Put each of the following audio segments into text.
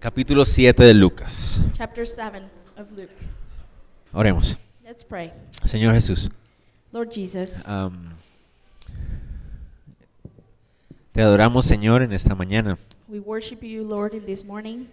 capítulo 7 de Lucas. chapter 7 of Luke. Oremos. Let's pray. Señor Jesús, Lord Jesus, am, te adoramos, Señor, en esta mañana. we worship you, Lord, in this morning.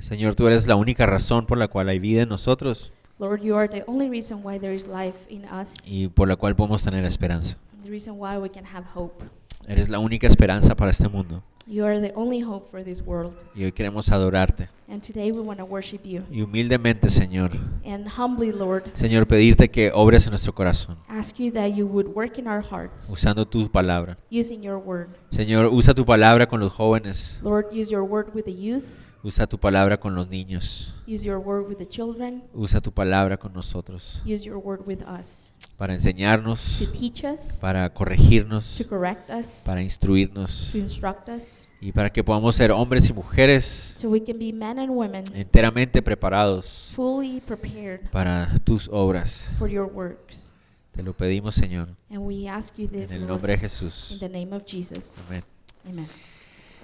Señor, tú eres la única razón por la cual hay vida en nosotros Lord, you are the only reason why there is life in us, y por la cual podemos tener esperanza. the reason why we can have hope. Eres la única esperanza para este mundo You are the only hope for this world. y hoy queremos adorarte. And today we want to worship you. Y humildemente, Señor, And humbly, Lord, Señor, pedirte que obres en nuestro corazón, ask you that you would work in our hearts usando tu palabra. using your word. Señor, usa tu palabra con los jóvenes, Lord, use your word with the youth, usa tu palabra con los niños, use your word with the children, usa tu palabra con nosotros use your word with us para enseñarnos, to teach us, para corregirnos, to correct us, para instruirnos to instruct us, y para que podamos ser hombres y mujeres so we can be men and women enteramente preparados fully prepared para tus obras. for your works. Te lo pedimos, Señor, And we ask you en this, el Lord, nombre de in Jesús. the name of Jesus. Amén. Amen.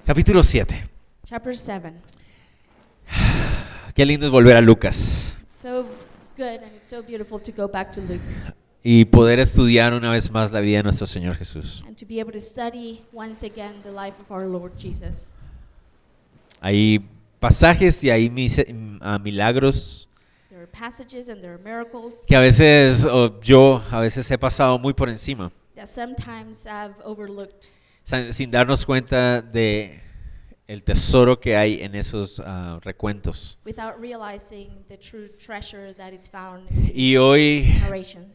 Capítulo 7. Chapter 7. Qué lindo es volver a Lucas so good and it's so beautiful to go back to Luke y poder estudiar una vez más la vida de nuestro Señor Jesús. and to be able to study once again the life of our Lord Jesus. Hay pasajes y hay mis- ah, milagros There are passages and there are miracles que a veces yo a veces he pasado muy por encima that sometimes I've overlooked sin sin darnos cuenta de el tesoro que hay en esos ah, recuentos. without realizing the true treasure that is found in Y hoy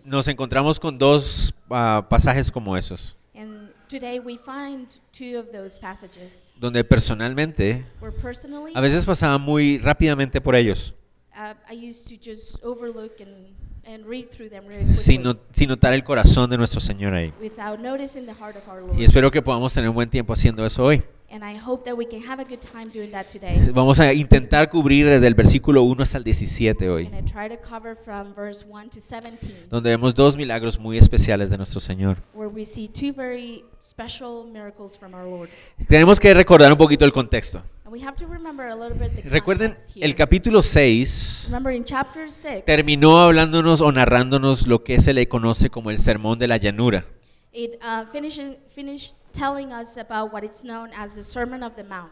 nos encontramos con dos ah, pasajes como esos, And today we find two of those passages donde personalmente a veces pasaba muy rápidamente por ellos, uh, I used to just overlook and, and read through them really quickly sin, sin notar el corazón de nuestro Señor ahí. Y espero que podamos tener un buen tiempo haciendo eso hoy. And I hope that we can have a good time doing that today. Vamos a intentar cubrir desde el versículo 1 hasta el 17 hoy, And I try to cover from verse 1 to 17, donde vemos dos milagros muy especiales de nuestro Señor. where we see two very special miracles from our Lord. Tenemos que recordar un poquito el contexto. And we have to remember a little bit the Recuerden, el capítulo 6 Remember in chapter 6, terminó hablándonos o narrándonos lo que se le conoce como el sermón de la llanura. it uh, finished, finished telling us about what is known as the Sermon of the Mount.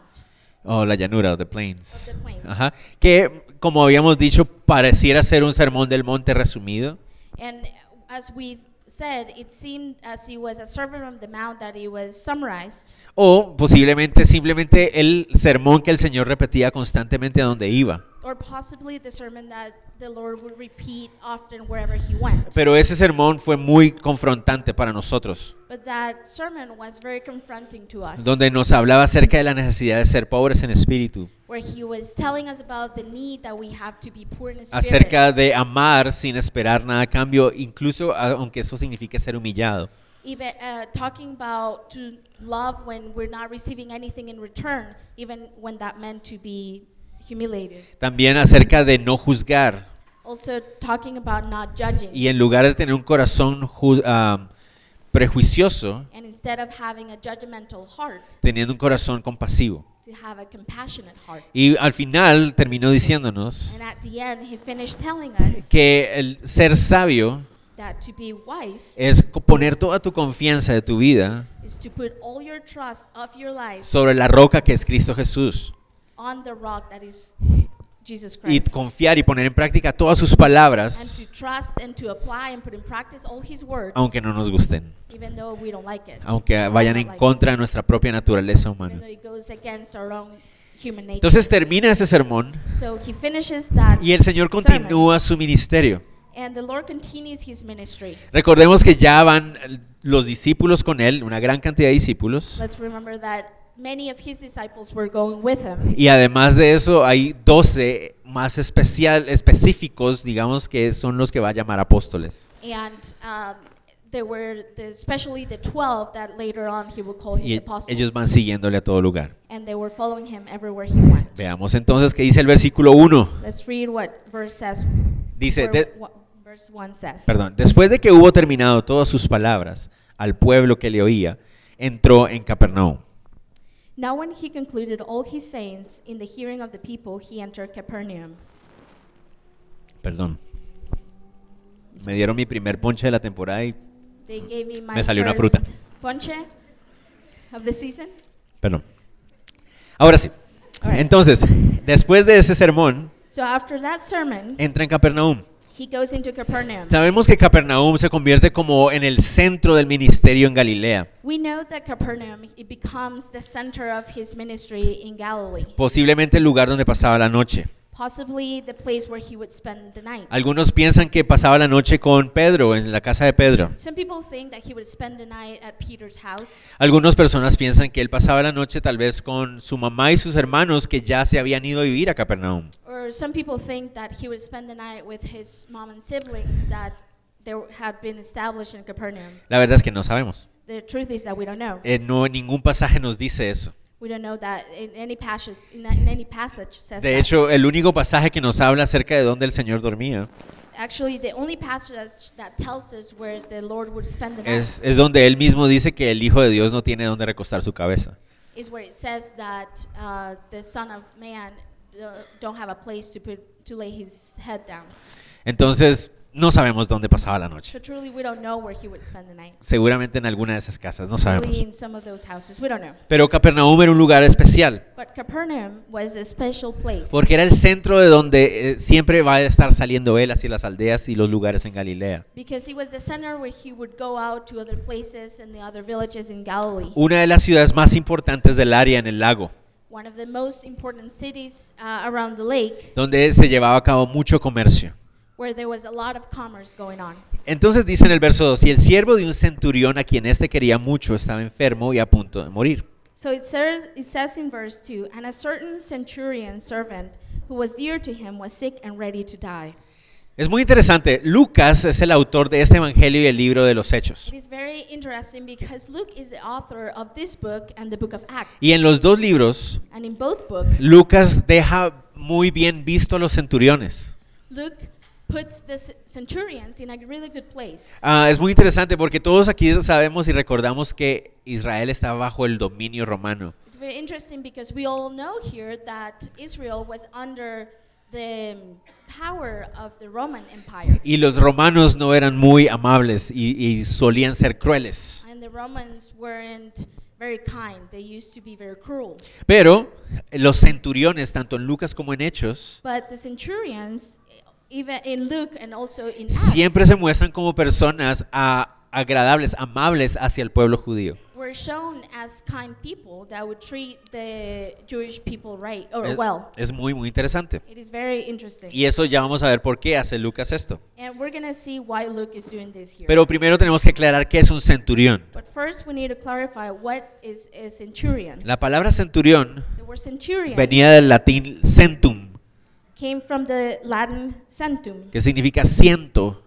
O la llanura, o the plains. Of the plains. Ajá. Que, como habíamos dicho, pareciera ser un sermón del monte resumido. And as we said, it seemed as it was a Sermon of the Mount that it was summarized. O posiblemente simplemente el sermón que el Señor repetía constantemente a donde iba. or possibly the sermon that the Lord would repeat often wherever he went. Pero ese sermón fue muy confrontante para nosotros, But that sermon was very confronting to us, donde nos hablaba acerca de la necesidad de ser pobres en espíritu, where he was telling us about the need that we have to be poor in spirit, acerca de amar sin esperar nada a cambio, incluso aunque eso signifique ser humillado. even uh, talking about to love when we're not receiving anything in return, even when that meant to be humiliated. También acerca de no juzgar Also talking about not judging, y en lugar de tener un corazón ah, prejuicioso, and instead of having a judgmental heart, teniendo un corazón compasivo. to have a compassionate heart. Y al final terminó diciéndonos And at the end, he finished telling us que el ser sabio that to be wise es poner toda tu confianza de tu vida is to put all your trust of your life sobre la roca que es Cristo Jesús on the rock that is Jesus y Christ. confiar y poner en práctica todas sus And palabras to trust and to apply and put in practice all his words, aunque no nos gusten, even though we don't like it, aunque vayan en contra de nuestra propia naturaleza even humana. though it goes against our own human nature. Entonces termina ese sermón so he finishes that y el Señor continúa su ministerio. and the Lord continues his ministry. Recordemos que ya van los discípulos con él, una gran cantidad de discípulos. Let's remember that many of his disciples were going with him. Y además de eso hay 12 más especial, específicos, digamos, que son los que va a llamar apóstoles. And um, there were the, especially the 12 that later on he would call his Y apostles. ellos van siguiéndole a todo lugar. and they were following him everywhere he went. Veamos entonces qué dice el versículo 1. Let's read what verse says. Dice, where- de- what verse 1 says. perdón, después de que hubo terminado todas sus palabras al pueblo que le oía, entró en Capernaum. Now, when he concluded all his sayings in the hearing of the people, he entered Capernaum. Perdón. Me dieron mi primer ponche de la temporada y... They gave me my Me salió una first fruta. ponche of the season. Perdón. Ahora sí. Alright. Entonces, después de ese sermón, So after that sermon, entra en Capernaum. He goes into Capernaum. Sabemos que Capernaum se convierte como en el centro del ministerio en Galilea. We know that Capernaum it becomes the center of his ministry in Galilee, Posiblemente el lugar donde pasaba la noche. Possibly the place where he would spend the night. Algunos piensan que pasaba la noche con Pedro, en la casa de Pedro. Some people think that he would spend the night at Peter's house. Algunas personas piensan que él pasaba la noche tal vez con su mamá y sus hermanos que ya se habían ido a vivir a Capernaum. Or some people think that he would spend the night with his mom and siblings that they had been established in Capernaum. La verdad es que no sabemos. The truth is that we don't know. Eh, no, ningún pasaje nos dice eso. We don't know that in any passage. In, in any passage says De hecho, el único pasaje que nos habla acerca de dónde el Señor dormía Actually, the only passage that, that tells us where the Lord would spend the night es, es donde él mismo dice que el Hijo de Dios no tiene dónde recostar su cabeza. is where it says that uh, the Son of Man uh, don't have a place to put to lay his head down. Entonces, no sabemos dónde pasaba la noche. So truly, we don't know where he would spend the night. Seguramente en alguna de esas casas, no sabemos. Pero Capernaum era un lugar especial. But Capernaum was a special place. Porque era el centro de donde eh, siempre va a estar saliendo él hacia las aldeas y los lugares en Galilea. Because it was the center where he would go out to other places and the other villages in Galilee. Una de las ciudades más importantes del área en el lago, One of the most important cities uh, around the lake donde se llevaba a cabo mucho comercio. Where there was a lot of commerce going on. Entonces dice en el verso 2, y el siervo de un centurión a quien éste quería mucho estaba enfermo y a punto de morir. So it says, it says in verse 2 And a certain centurion servant who was dear to him was sick and ready to die. Es muy interesante, Lucas es el autor de este evangelio y el libro de los Hechos. It is very interesting because Luke is the author of this book and the book of Acts. Y en los dos libros, And in both books, Lucas deja muy bien visto a los centuriones. Luke puts the centurions in a really good place. Ah, es muy interesante porque todos aquí sabemos y recordamos que Israel estaba bajo el dominio romano. It's very interesting because we all know here that Israel was under the power of the Roman Empire. Y los romanos no eran muy amables y, y solían ser crueles. And the Romans weren't very kind. They used to be very cruel. Pero los centuriones, tanto en Lucas como en Hechos, But the centurions, even in Luke and also in Acts, siempre se muestran como personas ah, agradables, amables hacia el pueblo judío. were shown as kind people that would treat the Jewish people right or Es, well. es muy, muy interesante. It is very interesting. Y eso ya vamos a ver por qué hace Lucas esto. And we're going to see why Luke is doing this here. Pero primero tenemos que aclarar qué es un centurión. but first, we need to clarify what is a centurion. La palabra centurión The word centurion venía del latín centum, came from the Latin centum, que significa ciento.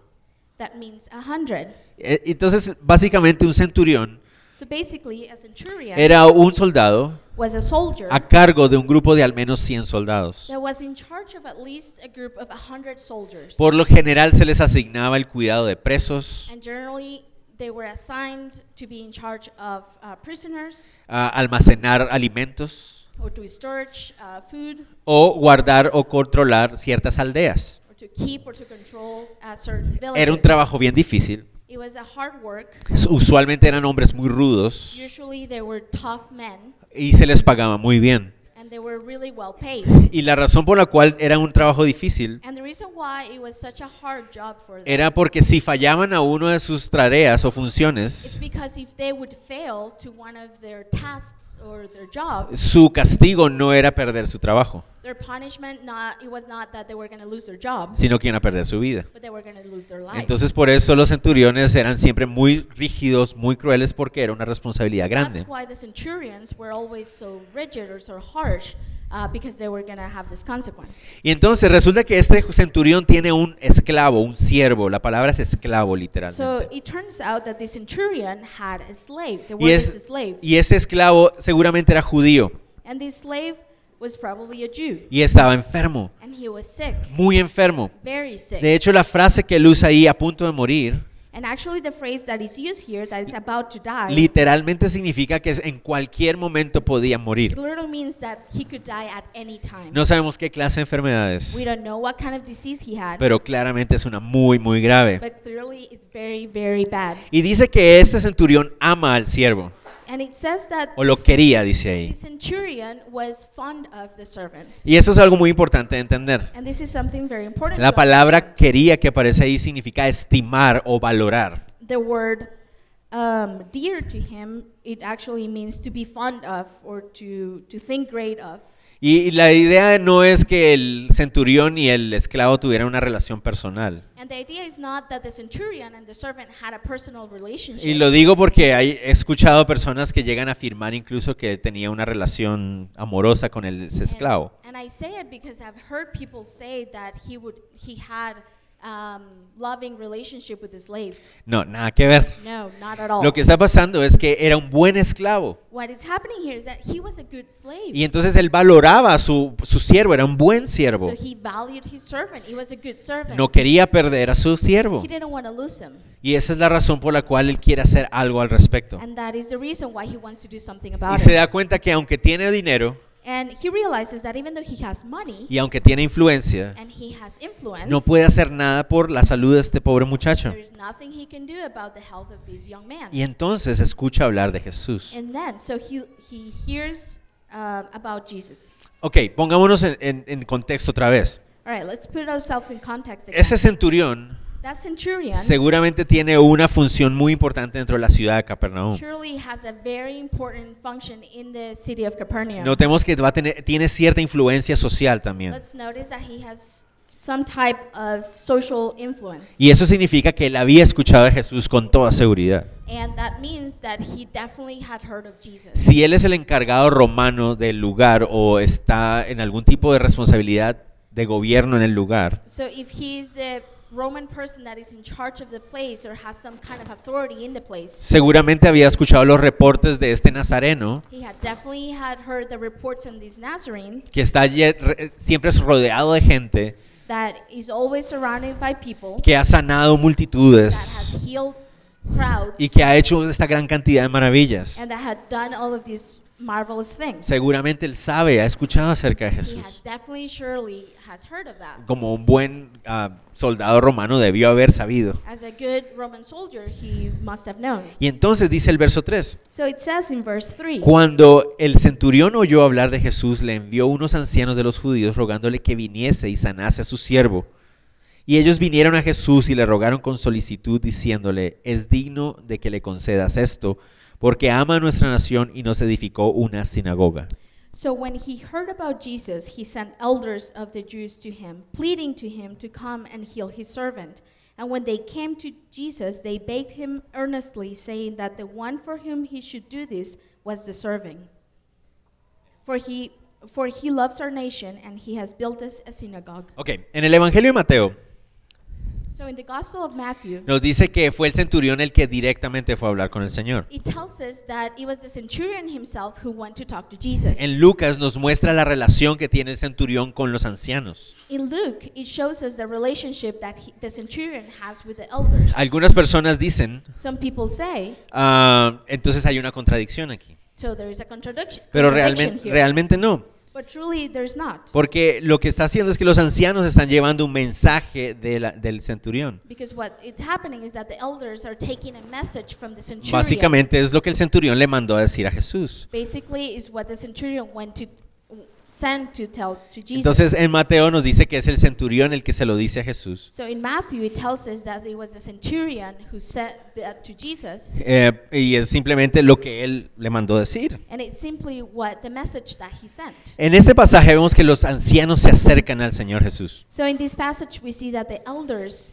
that means a hundred. Eh, Entonces, básicamente un centurión So basically, a centurion era un soldado was a soldier a cargo de un grupo de al menos 100 soldados. that was in charge of at least a group of a hundred soldiers. Por lo general se les asignaba el cuidado de presos, and generally, they were assigned to be in charge of uh, prisoners a almacenar alimentos or to storage uh, food o guardar o controlar ciertas aldeas. or to keep or to control uh, certain villages. Era un trabajo bien difícil. It was a hard work. Usualmente eran hombres muy rudos Usually, they were tough men y se les pagaba muy bien. And they were really well paid. Y la razón por la cual era un trabajo difícil And the reason why it was such a hard job for them era porque si fallaban a uno de sus tareas o is funciones, because if they would fail to one of their tasks or their job, su castigo no era perder su trabajo, their punishment not it was not that they were going to lose their job, sino que iban a perder su vida. but they were going to lose their life. Entonces por eso los centuriones eran siempre muy rígidos, muy crueles, porque era una responsabilidad grande. That's why the centurions were always so rigid or so harsh uh, because they were going to have this consequence. Y entonces resulta que este centurión tiene un esclavo, un siervo. La palabra es esclavo So literalmente. it turns out that the centurion had a slave. The Y, es, y este esclavo seguramente era judío And this slave was probably a Jew. y estaba enfermo, And he was sick, muy enfermo. very sick. De hecho, la frase que él usa ahí a punto de morir And actually, the phrase that is used here, that it's about to die, literalmente significa que en cualquier momento podía it morir. literally means that he could die at any time. No sabemos qué clase de enfermedades, We don't know what kind of disease he had, pero claramente es una muy, muy grave. but clearly it's very, very bad. Y dice que este centurión ama al siervo, And it says that o lo quería, dice the ahí. centurion was fond of the servant. Y eso es algo muy importante de entender. And this is something very important. La palabra quería que aparece ahí significa estimar o valorar. the word um, dear to him, it actually means to be fond of or to, to think great of. Y la idea no es que el centurión y el esclavo tuvieran una relación personal. And the idea is not that the centurion and the servant had a personal relationship. Y lo digo porque he escuchado personas que llegan a afirmar incluso que tenía una relación amorosa con el esclavo. And, and Um, loving relationship with the slave. No, nada que ver. No, not at all. Lo que está pasando es que era un buen esclavo. what is happening here is that he was a good slave. Y entonces él valoraba a su, su siervo, era un buen siervo. so he valued his servant. He was a good servant. No quería perder a su siervo. he didn't want to lose him. Y esa es la razón por la cual él quiere hacer algo al respecto. And that is the reason why he wants to do something Y about se it. da cuenta que aunque tiene dinero And he realizes that even though he has money y aunque tiene influencia, and he has influence, no puede hacer nada por la salud de este pobre muchacho. there is nothing he can do about the health of this young man. Y entonces escucha hablar de Jesús. And then, so he, he hears uh, about Jesus. Ok, pongámonos en, en- en contexto otra vez. Right, let's put ourselves in context again. Ese centurión seguramente tiene una función muy importante dentro de la ciudad de Capernaum. Notemos que va a tener, tiene cierta influencia social también. Y eso significa que él había escuchado de Jesús con toda seguridad. And that means that he definitely had heard of Jesus. Si él es el encargado romano del lugar o está en algún tipo de responsabilidad de gobierno en el lugar, So if he's the Roman person that is in charge of the place or has some kind of authority in the place, seguramente había escuchado los reportes de este nazareno he had definitely had heard the reports on this Nazarene que está re- siempre es rodeado de gente that is always surrounded by people que ha sanado that multitudes has healed crowds y que ha hecho esta gran cantidad de maravillas. and that had done all of these marvelous things. Seguramente él sabe, ha escuchado acerca de He Jesús. has definitely surely has heard of that. Como un buen ah, soldado romano debió haber sabido. As a good Roman soldier, he must have known. Y entonces dice el verso 3. So it says in verse 3 Cuando el centurión oyó hablar de Jesús, le envió unos ancianos de los judíos rogándole que viniese y sanase a su siervo. Y ellos vinieron a Jesús y le rogaron con solicitud, diciéndole, es digno de que le concedas esto, porque ama a nuestra nación y nos edificó una sinagoga. So when he heard about Jesus, he sent elders of the Jews to him, pleading to him to come and heal his servant. And when they came to Jesus, they begged him earnestly, saying that the one for whom he should do this was deserving. For he, for he loves our nation, and he has built us a synagogue. Ok, en el Evangelio de Mateo So in the Gospel of Matthew, nos dice que fue el centurión el que directamente fue a hablar con el Señor. it tells us that it was the centurion himself who went to talk to Jesus. En Lucas nos muestra la relación que tiene el centurión con los ancianos. In Luke, it shows us the relationship that he, the centurion has with the elders. Algunas personas dicen, Some people say, ah, entonces hay una contradicción aquí. so there is a contradiction. Pero contradiction realmente, here. realmente no. But truly, there's not. Porque lo que está haciendo es que los ancianos están llevando un mensaje de la- del centurión. Because what is happening is that the elders are taking a message from the centurion. Básicamente es lo que el centurión le mandó a decir a Jesús. Basically, is what the centurion went to send to tell to Jesus. Entonces en Mateo nos dice que es el centurión el que se lo dice a Jesús. so in Matthew, it tells us that it was the centurion who said that to Jesus, Eh, y es simplemente lo que él le mandó decir. and it's simply what the message that he sent. En este pasaje vemos que los ancianos se acercan al Señor Jesús. So in this passage, we see that the elders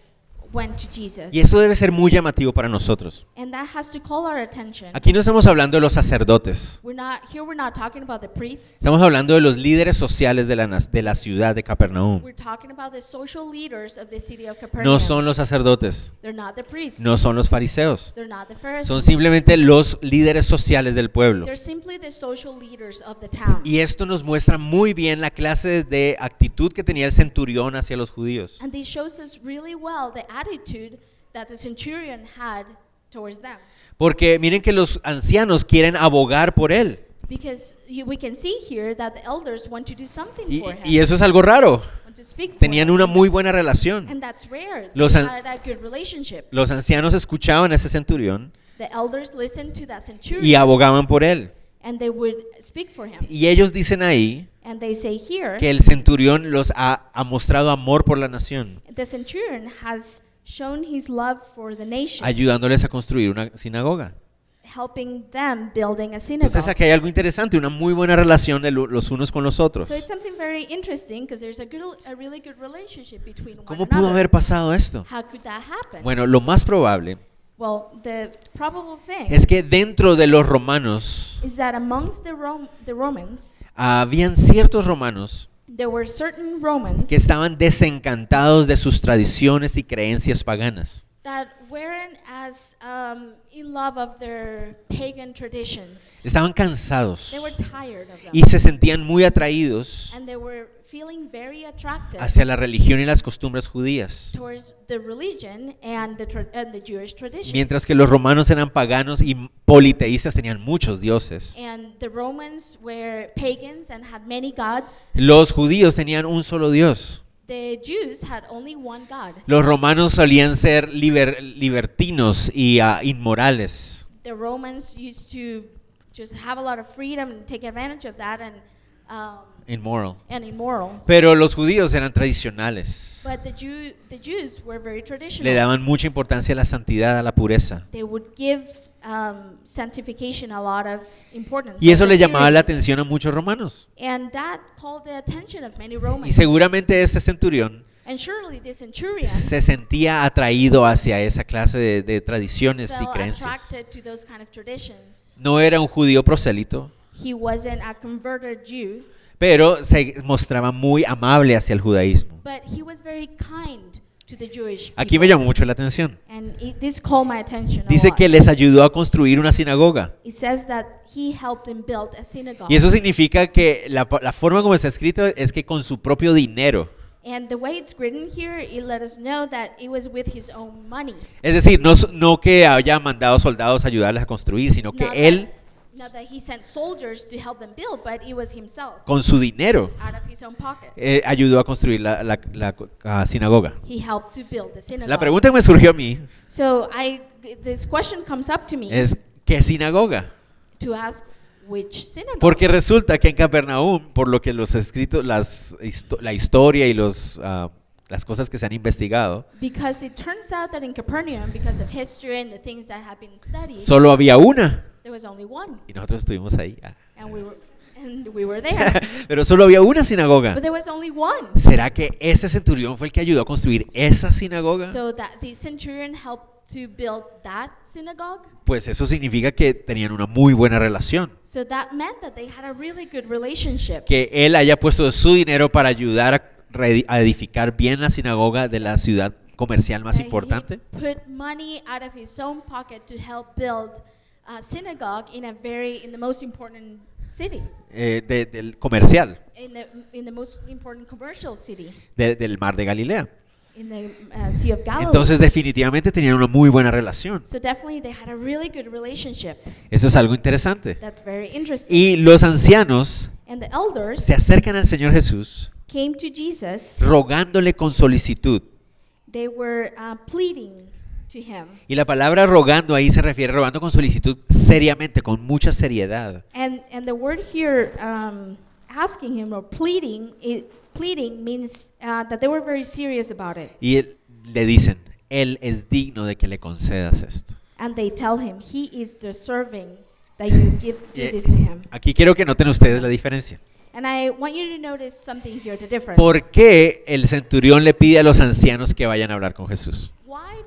went to Jesus, Y eso debe ser muy llamativo para nosotros. and that has to call our attention. Aquí no estamos hablando de los sacerdotes. We're not here. We're not talking about the priests. Estamos hablando de los líderes sociales de la, nas- de la ciudad de Capernaum. We're talking about the social leaders of the city of Capernaum. No son los sacerdotes, They're not the priests. no son los fariseos. They're not the Pharisees. Son simplemente los líderes sociales del pueblo. They're simply the social leaders of the town. Y esto nos muestra muy bien la clase de actitud que tenía el centurión hacia los judíos. And this shows us really well the attitude that the centurion had towards them. Porque miren que los ancianos quieren abogar por él. Because we can see here that the elders want to do something Y, for him, y eso es algo raro. Tenían una muy buena relación. And that's rare. Los they an- had a good relationship. Los ancianos escuchaban a ese centurión The elders listened to that centurion y abogaban por él. and they would speak for him. Y ellos dicen ahí And they say here, que el centurión los ha, ha mostrado amor por la nación, the centurion has shown his love for the nation, ayudándoles a construir una sinagoga. helping them building a synagogue. Entonces aquí hay algo interesante, una muy buena relación de lo- los unos con los otros. So it's something very interesting because there's a good, a really good relationship between one ¿Cómo pudo another. haber pasado esto? How could that happen? Bueno, lo más probable well, the probable thing es que dentro de los romanos is that amongst the, Rom- the Romans, habían ciertos romanos there were certain Romans que estaban desencantados de sus tradiciones y creencias paganas. that weren't as um, in love of their pagan traditions. Estaban cansados They were tired of them. y se sentían muy atraídos and they were feeling very attracted hacia la religión y las costumbres judías. towards the religion and the, tra- and the Jewish tradition. Mientras que los romanos eran paganos y politeístas, tenían muchos dioses. and the Romans were pagans and had many gods. Los judíos tenían un solo Dios. The Jews had only one God. Los romanos solían ser liber- libertinos y ah, inmorales. The Romans used to just have a lot of freedom and take advantage of that and um, Immoral. and immoral. Pero los judíos eran tradicionales. But the Jew the Jews were very Le traditional. daban mucha importancia a la santidad, a la pureza. They would give um, sanctification a lot of importance. Y eso le llamaba la atención a muchos romanos. And that called the attention of many Y Romans. seguramente este centurión And surely this centurion se sentía atraído hacia esa clase de, de tradiciones y creencias. attracted to those kind of traditions. No era un judío prosélito, He wasn't a converted Jew, pero se mostraba muy amable hacia el judaísmo. but he was very kind to the Jewish people. Aquí me llamó mucho la atención. And it, this called my attention a Dice lot. que les ayudó a construir una sinagoga. It says that he helped them build a synagogue. Y eso significa que la, la forma como está escrito es que con su propio dinero. And the way it's written here, it let us know that it was with his own money. Es decir, no, s- no que haya mandado soldados a ayudarles a construir, sino que Not él, not that he sent soldiers to help them build, but it was himself con su dinero, out of his own pocket. eh, ayudó a construir la, la- la- la sinagoga. He helped to build the synagogue. La pregunta que me surgió a mí So I, this question comes up to me es, ¿qué sinagoga? to ask which synagogue. Porque resulta que en Capernaum, por lo que los escritos, las, histo- la historia y los, ah, las cosas que se han investigado, Because it turns out that in Capernaum, because of history and the things that have been studied, solo había una. There was only one, Y nosotros estuvimos ahí. ah. and we were, and we were there. Pero solo había una sinagoga. but there was only one. ¿Será que ese centurión fue el que ayudó a construir esa sinagoga? So that the centurion helped to build that synagogue. Pues eso significa que tenían una muy buena relación. So that meant that they had a really good relationship. Que él haya puesto su dinero para ayudar a, edificar bien la sinagoga de la ciudad comercial más That importante. He put money out of his own pocket to help build a synagogue in a very in the most important city, eh, de- del comercial, in the in the most important commercial city de- del mar de Galilea. in the uh, Sea of Galilee. Entonces definitivamente tenían una muy buena relación. so definitely they had a really good relationship. Eso es algo interesante. That's very interesting. Y los ancianos and the elders se acercan al Señor Jesús came to Jesus. rogándole con solicitud. They were uh, pleading. Y la palabra rogando ahí se refiere rogando con solicitud seriamente, con mucha seriedad. And and the word here, um, asking him or pleading, it, pleading means uh, that they were very serious about it. Y él- le dicen, Él es digno de que le concedas esto. And they tell him he is deserving that you give, Eh, this to him. Aquí quiero que noten ustedes la diferencia. And I want you to notice something here, the difference. ¿Por qué el centurión le pide a los ancianos que vayan a hablar con Jesús?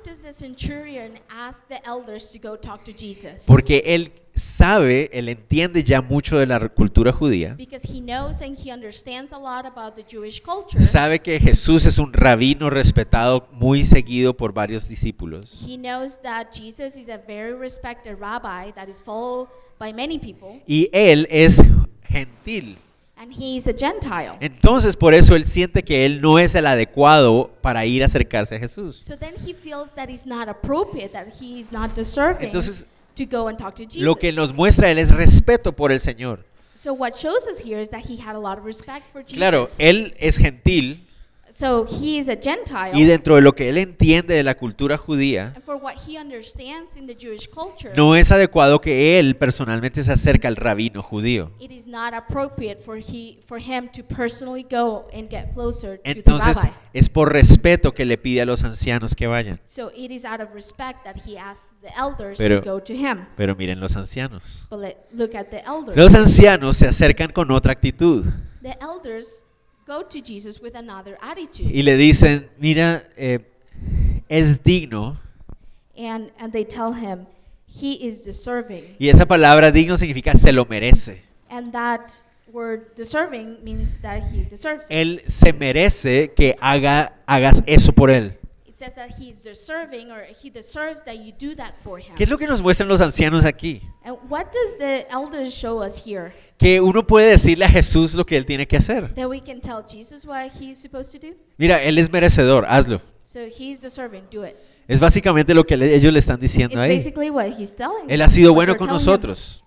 Does the centurion ask the elders to go talk to Jesus? Porque él sabe, él entiende ya mucho de la cultura judía. Because he knows and he understands a lot about the Jewish culture. Sabe que Jesús es un rabino respetado, muy seguido por varios discípulos. He knows that Jesus is a very respected rabbi that is followed by many people. Y él es gentil. And he's a Gentile. Entonces, por eso él siente que él no es el adecuado para ir a acercarse a Jesús. So then he feels that he's not appropriate, that he's not deserving Entonces, to go and talk to Jesus. Lo que nos muestra él es respeto por el Señor. so what shows us here is that he had a lot of respect for Jesus. Claro, él es gentil so he is a Gentile. y dentro de lo que él entiende de la cultura judía, and for what he understands in the Jewish culture, no es adecuado que él personalmente se acerque al rabino judío. it is not appropriate for he for him to personally go and get closer to Entonces, the rabbi. es por respeto que le pide a los ancianos que vayan. So it is out of respect that he asks the elders Pero- to go to him. Pero miren los ancianos. But let, look at the elders. Los ancianos se acercan con otra actitud the elders go to Jesus with another attitude. y le dicen, mira, eh, es digno, and, and they tell him he is deserving. y esa palabra digno significa se lo merece. And that word deserving means that he deserves it. Él se merece que haga, hagas eso por él. ¿Qué es lo que nos muestran los ancianos aquí? And what does the elders show us here? Que uno puede decirle a Jesús lo que él tiene que hacer. That we can tell Jesus what he's supposed to do? Mira, él es merecedor, hazlo. So he's deserving, do it. Es básicamente lo que ellos le están It's diciendo ahí. basically what he's telling Él ha sido bueno con nosotros.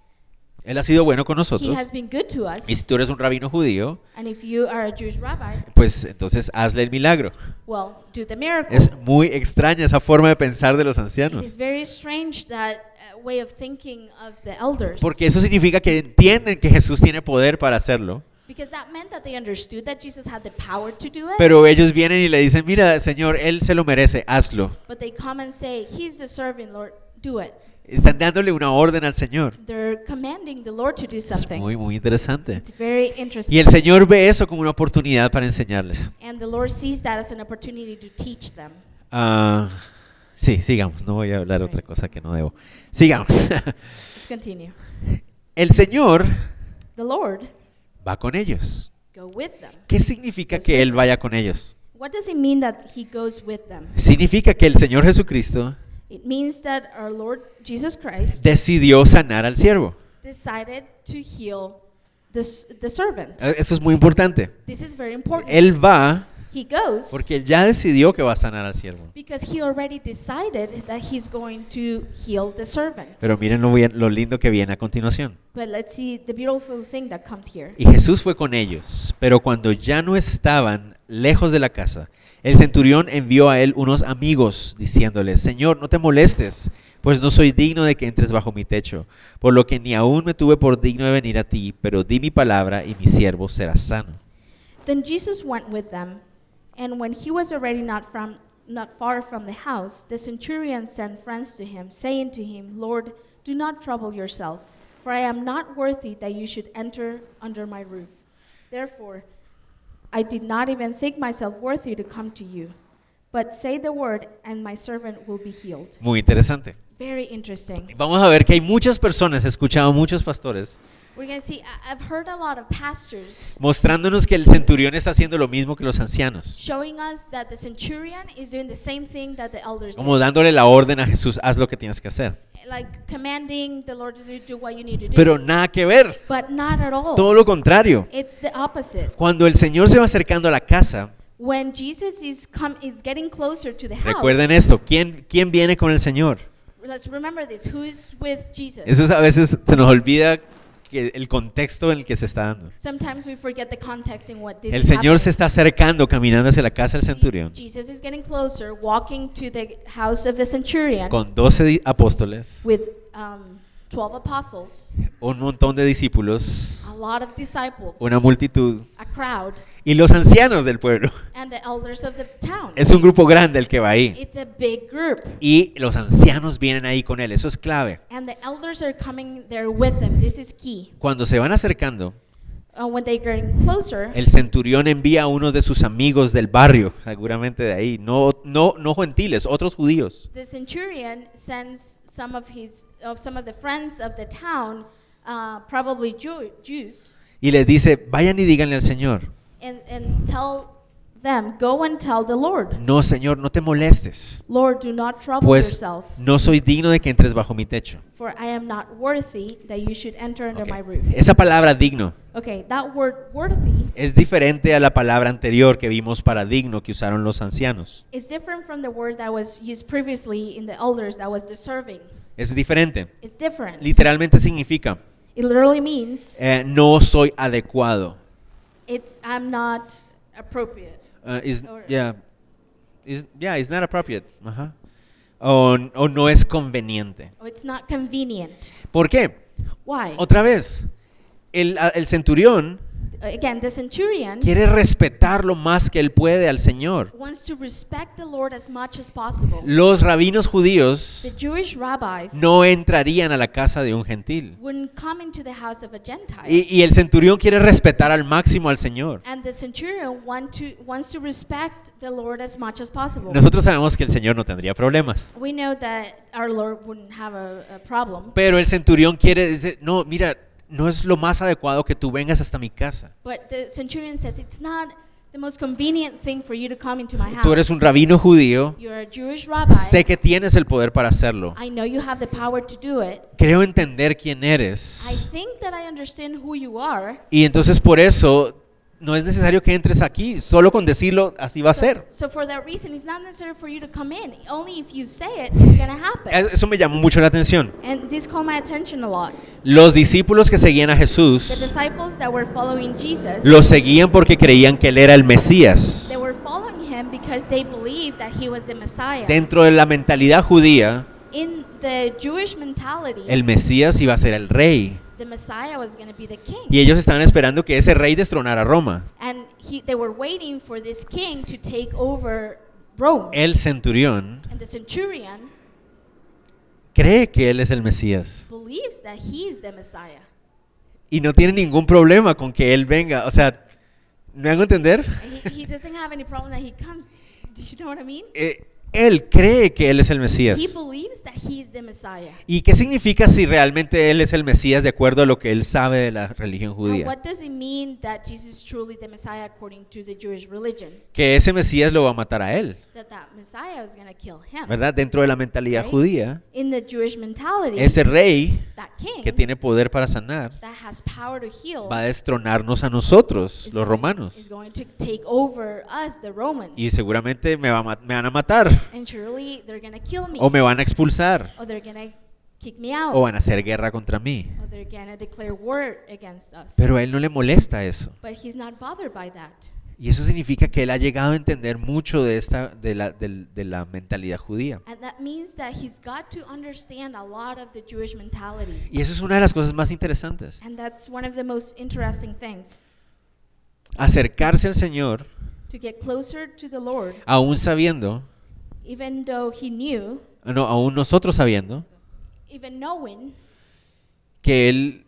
Él ha sido bueno con He nosotros. has been good to us. Y si tú eres un rabino judío, And if you are a Jewish rabbi, pues entonces hazle el milagro. well, do the miracle. Es muy extraña esa forma de pensar de los ancianos. is very strange that uh, way of thinking of the elders. Porque eso significa que entienden que Jesús tiene poder para hacerlo. Because that meant that they understood that Jesus had the power to do it. Pero ellos vienen y le dicen, mira, Señor, Él se lo merece, hazlo. but they come and say, He's deserving, Lord, do it. Están dándole una orden al Señor. They're commanding the Lord to do Es something. muy, muy interesante. It's very interesting. Y el Señor ve eso como una oportunidad para enseñarles. and the Lord sees that as an opportunity to teach them. Ah, sí, sigamos. No voy a hablar otra cosa que no debo. Sigamos. Let's continue. El Señor The Lord va con ellos. go with them. ¿Qué significa que Él vaya con ellos? What does it mean that He goes with them? Significa que el Señor Jesucristo It means that our Lord Jesus Christ decidió sanar al siervo. decided to heal the, the servant. Eh, Eso es muy importante. This is very important. Él va he goes porque Él ya decidió que va a sanar al siervo. because he already decided that he's going to heal the servant. Pero miren lo, bien- lo lindo que viene a continuación. But let's see the beautiful thing that comes here. Y Jesús fue con ellos, pero cuando ya no estaban lejos de la casa, el centurión envió a él unos amigos diciéndole, Señor, no te molestes, pues no soy digno de que entres bajo mi techo, por lo que ni aún me tuve por digno de venir a ti, pero di mi palabra y mi siervo será sano. Then Jesus went with them, and when he was already not from not far from the house, the centurion sent friends to him, saying to him, Lord, do not trouble yourself, for I am not worthy that you should enter under my roof. Therefore, I did not even think myself worthy to come to you. But say the word, and my servant will be healed. Muy interesante. Very interesting. Vamos a ver que hay muchas personas, he escuchado muchos pastores, We're going to see, I've heard a lot of pastors mostrándonos que el centurión está haciendo lo mismo que los ancianos, showing us that the centurion is doing the same thing that the elders como dándole la orden a Jesús, haz lo que tienes que hacer. Like commanding the Lord to do what you need to do. Pero nada que ver, but not at all. todo lo contrario. It's the opposite. Cuando el Señor se va acercando a la casa, When Jesus is come is getting closer to the house. recuerden esto, ¿quién, quién viene con el Señor? Let's remember this. Who is with Jesus? Eso es- a veces se nos olvida que el contexto en el que se está dando. Sometimes we forget the in what this El Señor se está acercando, caminando hacia la casa del centurión, Jesus is getting closer, walking to the house of the centurion con 12 di- apóstoles, with um, 12 apostles, un montón de discípulos, a lot of disciples, una multitud, a crowd, y los ancianos del pueblo. and the elders of the town. Es un grupo grande el que va ahí. It's a big group. Y los ancianos vienen ahí con él, eso es clave. And the elders are coming there with them. This is key. Cuando se van acercando, Uh, when getting closer, el centurión envía a unos de sus amigos del barrio, seguramente de ahí, no, no, no gentiles, otros judíos. the centurion sends some of his, of some of the friends of the town, uh, probably Jew, Jews, Y les dice, vayan y díganle al Señor and, and tell them, Go and tell the Lord. No, Señor, no te molestes, Lord, do not trouble pues yourself, no soy digno de que entres bajo mi techo. for I am not worthy that you should enter under Ok. my roof. Esa palabra digno Okay, that word worthy es diferente a la palabra anterior que vimos para digno que usaron los ancianos. is different from the word that was used previously in the elders that was deserving. Es diferente. It's different. Literalmente significa It literally means eh, no soy adecuado. It's I'm not appropriate. Uh, is, Or- yeah, is, yeah, it's not appropriate. Ajá. O, o no es conveniente. Or it's not convenient. ¿Por qué? Why? Otra vez, el, el centurión Again, the centurion quiere respetar lo más que él puede al Señor. wants to respect the Lord as much as possible. Los rabinos judíos The Jewish rabbis no entrarían a la casa de un gentil. wouldn't come into the house of a Gentile. Y, y el centurión quiere respetar al máximo al Señor. and the centurion want to, wants to respect the Lord as much as possible. Nosotros sabemos que el Señor no tendría problemas. We know that our Lord wouldn't have a, a problem. Pero el centurión quiere decir, no, mira, no es lo más adecuado que tú vengas hasta mi casa. But the centurion says it's not the most convenient thing for you to come into my house. Tú eres un rabino judío, You're a Jewish rabbi. sé que tienes el poder para hacerlo. I know you have the power to do it. Creo entender quién I eres. think that I understand who you are. Y entonces por eso no es necesario que entres aquí, solo con decirlo así va a ser. So for that reason, it's not necessary for you to come in. Only if you say it, it's going to happen. Es- Eso me llamó mucho la atención. And this my attention a lot. Los discípulos que seguían a The Jesús disciples that were following Jesus, lo seguían porque creían que él era el Mesías. they were following him because they believed that he was the Messiah. Dentro de la mentalidad judía, In the Jewish mentality, el Mesías iba a ser el rey. The Messiah was going to be the king. Y ellos estaban esperando que ese rey destronara Roma. And he, they were waiting for this king to take over Rome. El centurión and the centurion cree que él es el Mesías. believes that he is the Messiah. Y no tiene ningún problema con que él venga. O sea, ¿me hago entender? And he, he doesn't have any problem that he comes. Do you know what I mean? Eh, él cree que él es el Mesías. ¿Y qué significa si realmente él es el Mesías de acuerdo a lo que él sabe de la religión judía? what does it mean that Jesus is truly the Messiah according to the Jewish religion? Que ese Mesías lo va a matar a él, That that Messiah is going to kill him. ¿verdad? Dentro de la mentalidad Right? judía, In the Jewish mentality, ese rey that king que tiene poder para sanar that has power to heal va a destronarnos a nosotros, is los going- romanos. is going to take over us, the Romans. Y seguramente me, va a ma- me van a matar, and surely they're going to kill me. o me van a expulsar, or they're going to kick me out. o van a hacer guerra contra mí. or they're going to declare war against us. Pero a él no le molesta eso. but he's not bothered by that. Y eso significa que él ha llegado a entender mucho de, esta, de, la, del- de la mentalidad judía. And that means that he's got to understand a lot of the Jewish mentality. Y eso es una de las cosas más interesantes. And that's one of the most interesting things. Acercarse al Señor, To get closer to the Lord, aún sabiendo, even though he knew, no, aún nosotros sabiendo, even knowing que Él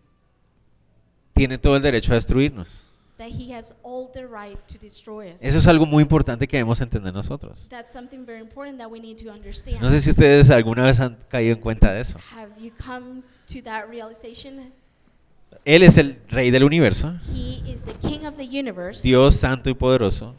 tiene todo el derecho a destruirnos. That he has all the right to destroy us. Eso es algo muy importante que debemos entender nosotros. That's something very important that we need to understand. No sé si ustedes alguna vez han caído en cuenta de eso. Have you come to that realization? Él es el Rey del universo, He is the King of the universe, Dios santo y poderoso,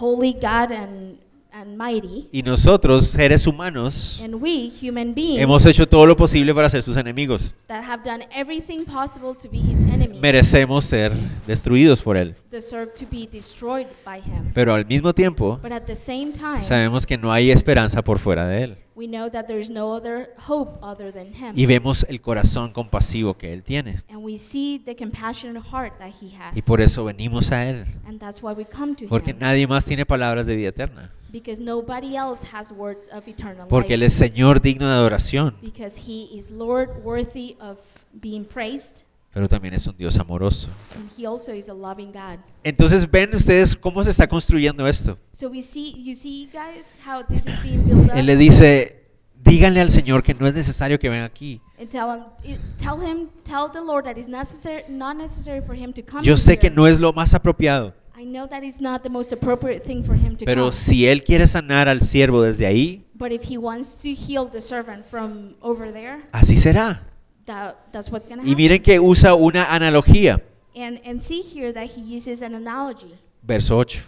holy God and, and mighty. y nosotros, seres humanos, And we, human beings, hemos hecho todo lo posible para ser sus enemigos. that have done everything possible to be his enemies, Merecemos ser destruidos por Él. deserve to be destroyed by him. Pero al mismo tiempo, But at the same time, sabemos que no hay esperanza por fuera de Él. We know that there's no other hope other than him. Y vemos el corazón compasivo que Él tiene. And we see the compassionate heart that he has. Y por eso venimos a Él. and that's why we come to Porque him. nadie más tiene palabras de vida eterna. Because nobody else has words of eternal Porque Él life. es Señor digno de adoración. Because he is Lord worthy of being praised. Pero también es un Dios amoroso. And he also is a loving God. Entonces ven ustedes cómo se está construyendo esto. So we see, you see guys, how this is being built up. Él le dice, díganle al Señor que no es necesario que venga aquí. And tell him, it- tell him, tell the Lord that it's necessary, not necessary for him to come. Yo sé que no es lo más apropiado. I know that it's not the most appropriate thing for him to Pero si Él quiere sanar al siervo desde ahí, But if he wants to heal the servant from over there, así será. That, that's what's to Y miren que usa una analogía. And, and see here that he uses an analogy. Verso 8.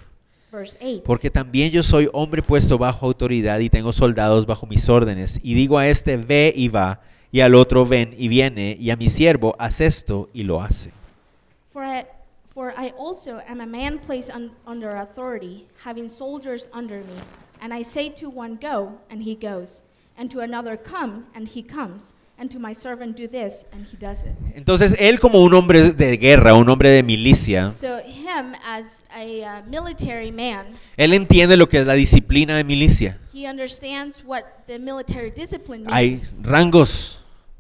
Verse 8. Porque también yo soy hombre puesto bajo autoridad y tengo soldados bajo mis órdenes. Y digo a este, ve y va, y al otro, ven y viene, y a mi siervo, haz esto y lo hace. For I, for I also am a man placed un, under authority, having soldiers under me. And I say to one, Go, and he goes, and to another, Come, and he comes, and to my servant, Do this, and he does it. Entonces él como un hombre de guerra, un hombre de milicia, So, him as a uh, military man, él entiende lo que es la disciplina de milicia. he understands what the military discipline Hay means. rangos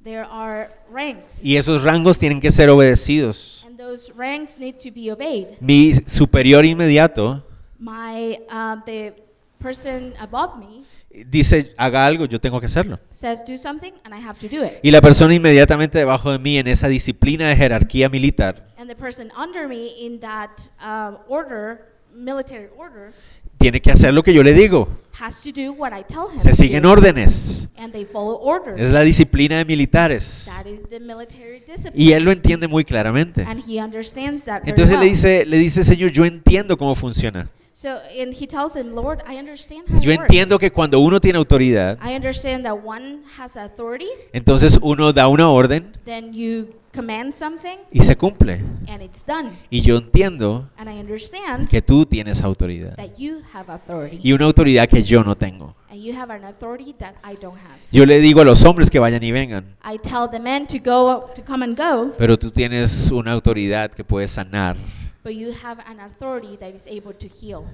There are ranks, y esos rangos tienen que ser obedecidos. and those ranks need to be obeyed. Mi superior inmediato My uh, the person above me dice, haga algo, yo tengo que hacerlo. says do something, and I have to do it. Y la persona inmediatamente debajo de mí en esa disciplina de jerarquía militar And the person under me in that um, order, military order, tiene que hacer lo que yo le digo. has to do what I tell him. Se to siguen do. órdenes. And they follow orders. Es la disciplina de militares. That is the military discipline. Y él lo entiende muy claramente. and he understands that very Entonces le well. dice, le dice, Señor, yo entiendo cómo funciona. So, and he tells him, Lord, I understand how Yo it entiendo works. que cuando uno tiene autoridad, I understand that one has authority, entonces uno da una orden then you command something, y se cumple. and it's done. Y yo entiendo And I understand que tú tienes autoridad. that you have authority. Y una autoridad que yo no tengo. and you have an authority that I don't have. Yo le digo a los hombres que vayan y vengan, I tell the men to go to come and go, pero tú tienes una autoridad que puede sanar but you have an authority that is able to heal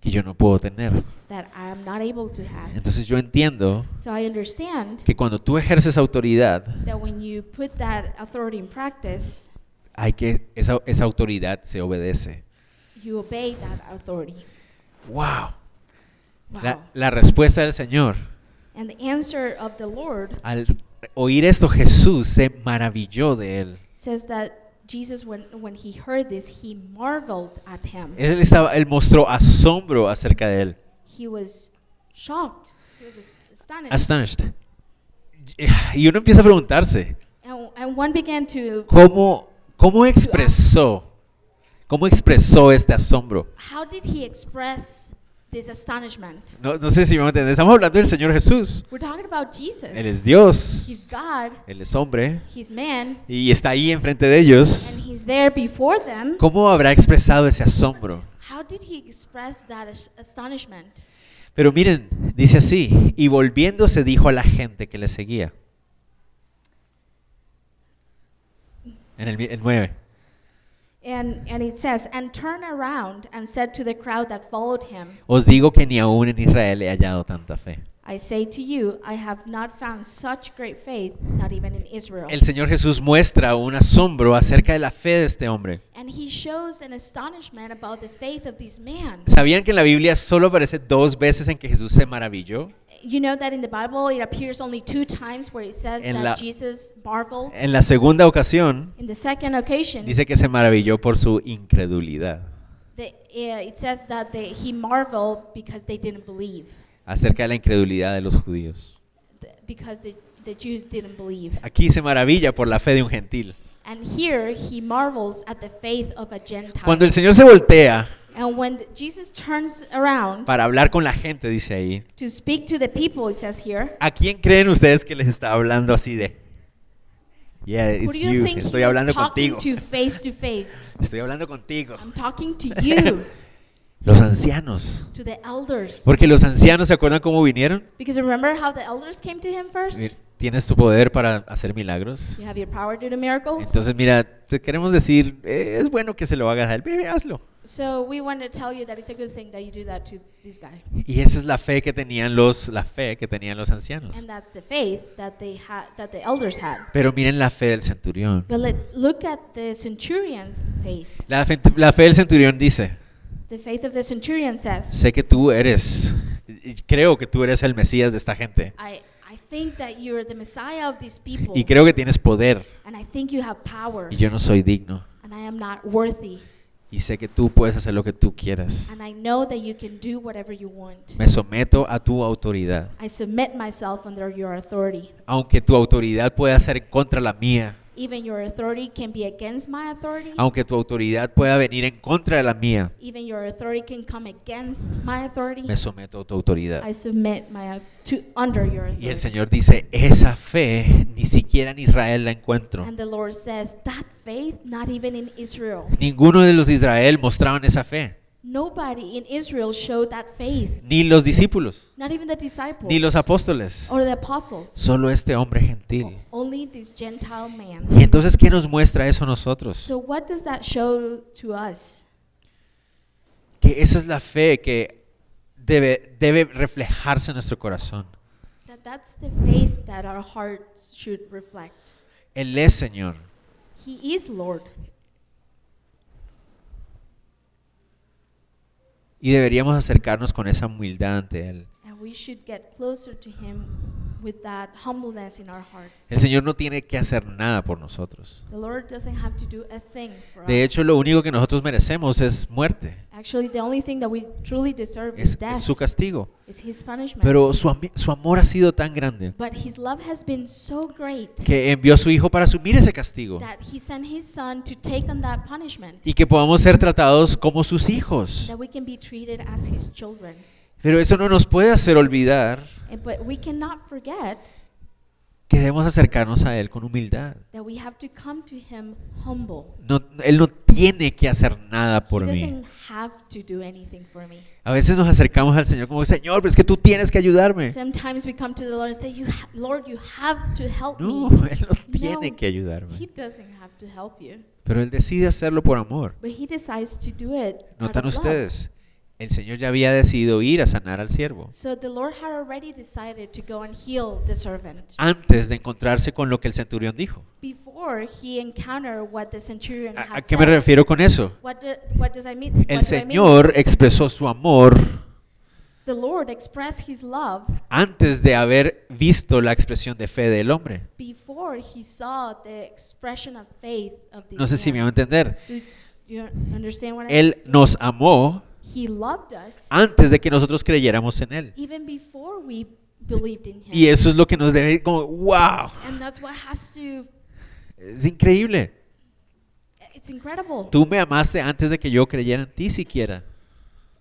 que yo no puedo tener. that I am not able to have. Entonces yo entiendo So I understand que cuando tú ejerces autoridad, that when you put that authority in practice, hay que esa, esa autoridad se obedece. you obey that authority. Wow. Wow. La, la respuesta del Señor. and the answer of the Lord Al oír esto, Jesús se maravilló de él. says that Jesus, when, when he heard this, he marveled at him. Él, estaba, él mostró asombro acerca de él. He was shocked. He was as- astonished. Astonished. Y uno empieza a preguntarse, and, and one began to, ¿cómo, cómo expresó, cómo expresó este asombro? how did he express this astonishment? No, no sé si me entender. Estamos hablando del Señor Jesús. We're talking about Jesus. Él es Dios, He's God, Él es hombre He's man, y está ahí enfrente de ellos. and He's there before them. ¿Cómo habrá expresado ese asombro? How did He express that as- astonishment? Pero miren, dice así, y volviéndose dijo a la gente que le seguía. En el, el 9. And, and it says, and turned around and said to the crowd that followed him, Os digo que ni aún en Israel he hallado tanta fe. I say to you, I have not found such great faith, not even in Israel. El Señor Jesús muestra un asombro acerca de la fe de este hombre. And he shows an astonishment about the faith of this man. ¿Sabían que en la Biblia solo aparece dos veces en que Jesús se maravilló? You know that in the Bible it appears only two times where it says En that la- Jesus marveled. En la segunda ocasión In the second occasion, dice que se maravilló por su incredulidad the, uh, it says that he marveled because they didn't believe, acerca de la incredulidad de los judíos. because the, the Jews didn't believe. Aquí se maravilla por la fe de un gentil. And here he marvels at the faith of a Gentile. Cuando el Señor se voltea and when Jesus turns around para hablar con la gente, dice ahí, to speak to the people, it says here, ¿a quién creen ustedes que les está hablando así de? Yeah, it's you Estoy hablando contigo. to face to face? Estoy hablando contigo. I'm talking to you, Los ancianos. to the elders. Porque los ancianos, ¿se acuerdan cómo vinieron? Because remember how the elders came to him first? Tienes tu poder para hacer milagros. You have your power to do miracles. Entonces, mira, te queremos decir, eh, es bueno que se lo hagas a él. Bebe, hazlo. So we want to tell you that it's a good thing that you do that to this guy. Y esa es la fe que tenían los, la fe que tenían los ancianos. And that's the faith that they had, that the elders had. Pero miren la fe del centurión. But let look at the centurion's faith. La fe, la fe del centurión dice, The faith of the centurion says, sé que tú eres, creo que tú eres el Mesías de esta gente. I, I think that you're the Messiah of these people. Y creo que tienes poder. And I think you have power. Y yo no soy digno. And I am not worthy. Y sé que tú puedes hacer lo que tú quieras. And I know that you can do whatever you want. Me someto a tu autoridad. I submit myself under your authority. Aunque tu autoridad pueda ser contra la mía. Even your authority can be against my authority. aunque tu autoridad pueda venir en contra de la mía, Even your authority can come against my authority. me someto a tu autoridad. I submit my to under your Y el authority. Señor dice, esa fe ni siquiera en Israel la encuentro. And the Lord says that faith, not even in Israel. Ninguno de los de Israel mostraban esa fe, Nobody in Israel showed that faith. ni los discípulos, Not even the disciples ni los apóstoles, or the apostles. solo este hombre gentil. Only this Gentile man. Y entonces, ¿qué nos muestra eso a nosotros? So what does that show to us? Que esa es la fe que debe, debe reflejarse en nuestro corazón. That that's the faith that our hearts should reflect. Él es Señor. He is Lord. Y deberíamos acercarnos con esa humildad ante Él. We should get closer to him with that humbleness in our hearts. El Señor no tiene que hacer nada por nosotros. The Lord doesn't have to do a thing for De us. hecho, lo único que nosotros merecemos es muerte, Actually, the only thing that we truly deserve es, is es death. su castigo. Is his punishment. Pero su, ami- su amor ha sido tan grande but his love has been so great que envió a su Hijo para asumir ese castigo that he sent his son to take on that punishment. y que podamos ser tratados como sus hijos. That we can be treated as his children. Pero eso no nos puede hacer olvidar And- But we cannot forget que debemos acercarnos a Él con humildad. that we have to come to him humble. No, él no tiene que hacer nada por he mí. doesn't have to do anything for me. A veces nos acercamos al Señor como, Señor, pero es que tú tienes que ayudarme. Sometimes we come to the Lord and say, "You, ha- Lord, you have to help No, me." Él no tiene que ayudarme. He doesn't have to help you, Pero Él decide hacerlo por amor. but he decides to do it. out Notan love. ustedes, el Señor ya había decidido ir a sanar al siervo So the Lord had already decided to go and heal the servant antes de encontrarse con lo que el centurión dijo. before he encountered what the centurion ¿A, a qué me refiero con eso? What, do- what does I mean? El do I mean? Señor expresó su amor The Lord expressed his love antes de haber visto la expresión de fe del hombre. before he saw the expression of faith of No sé si me va a entender. Do you understand what I Él nos amó antes de que nosotros creyéramos en Él. even before we believed in him. Y eso es lo que nos debe como, wow, And that's what has to es increíble. it's incredible. Tú me amaste antes de que yo creyera en ti siquiera.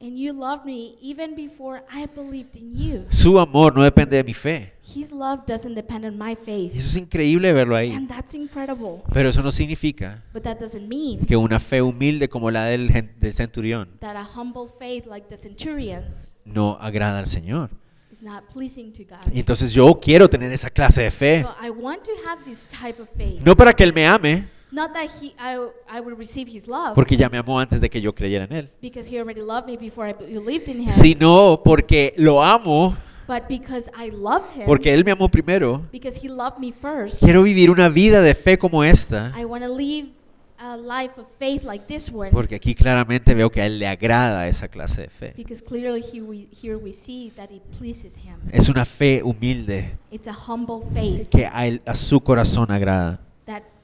And you loved me even before I believed in you. Su amor no depende de mi fe. His love doesn't depend on my Y faith. eso es increíble verlo ahí. And that's incredible. Pero eso no significa But that doesn't mean que una fe humilde como la del, centurión that a humble faith like the centurions no agrada al Señor. is not pleasing to God. Y entonces yo quiero tener esa clase de fe. So I want to have this type of faith. No para que Él me ame, Not that he, I, I would receive his love porque ya me amó antes de que yo creyera en Él, because he already loved me before I believed in him, sino porque lo amo, but because I love him, porque Él me amó primero. because he loved me first. Quiero vivir una vida de fe como esta, I want to live a life of faith like this one porque aquí claramente veo que a Él le agrada esa clase de fe. because clearly here we, here we see that it pleases him. Es una fe humilde It's a humble faith que a, él- a su corazón agrada.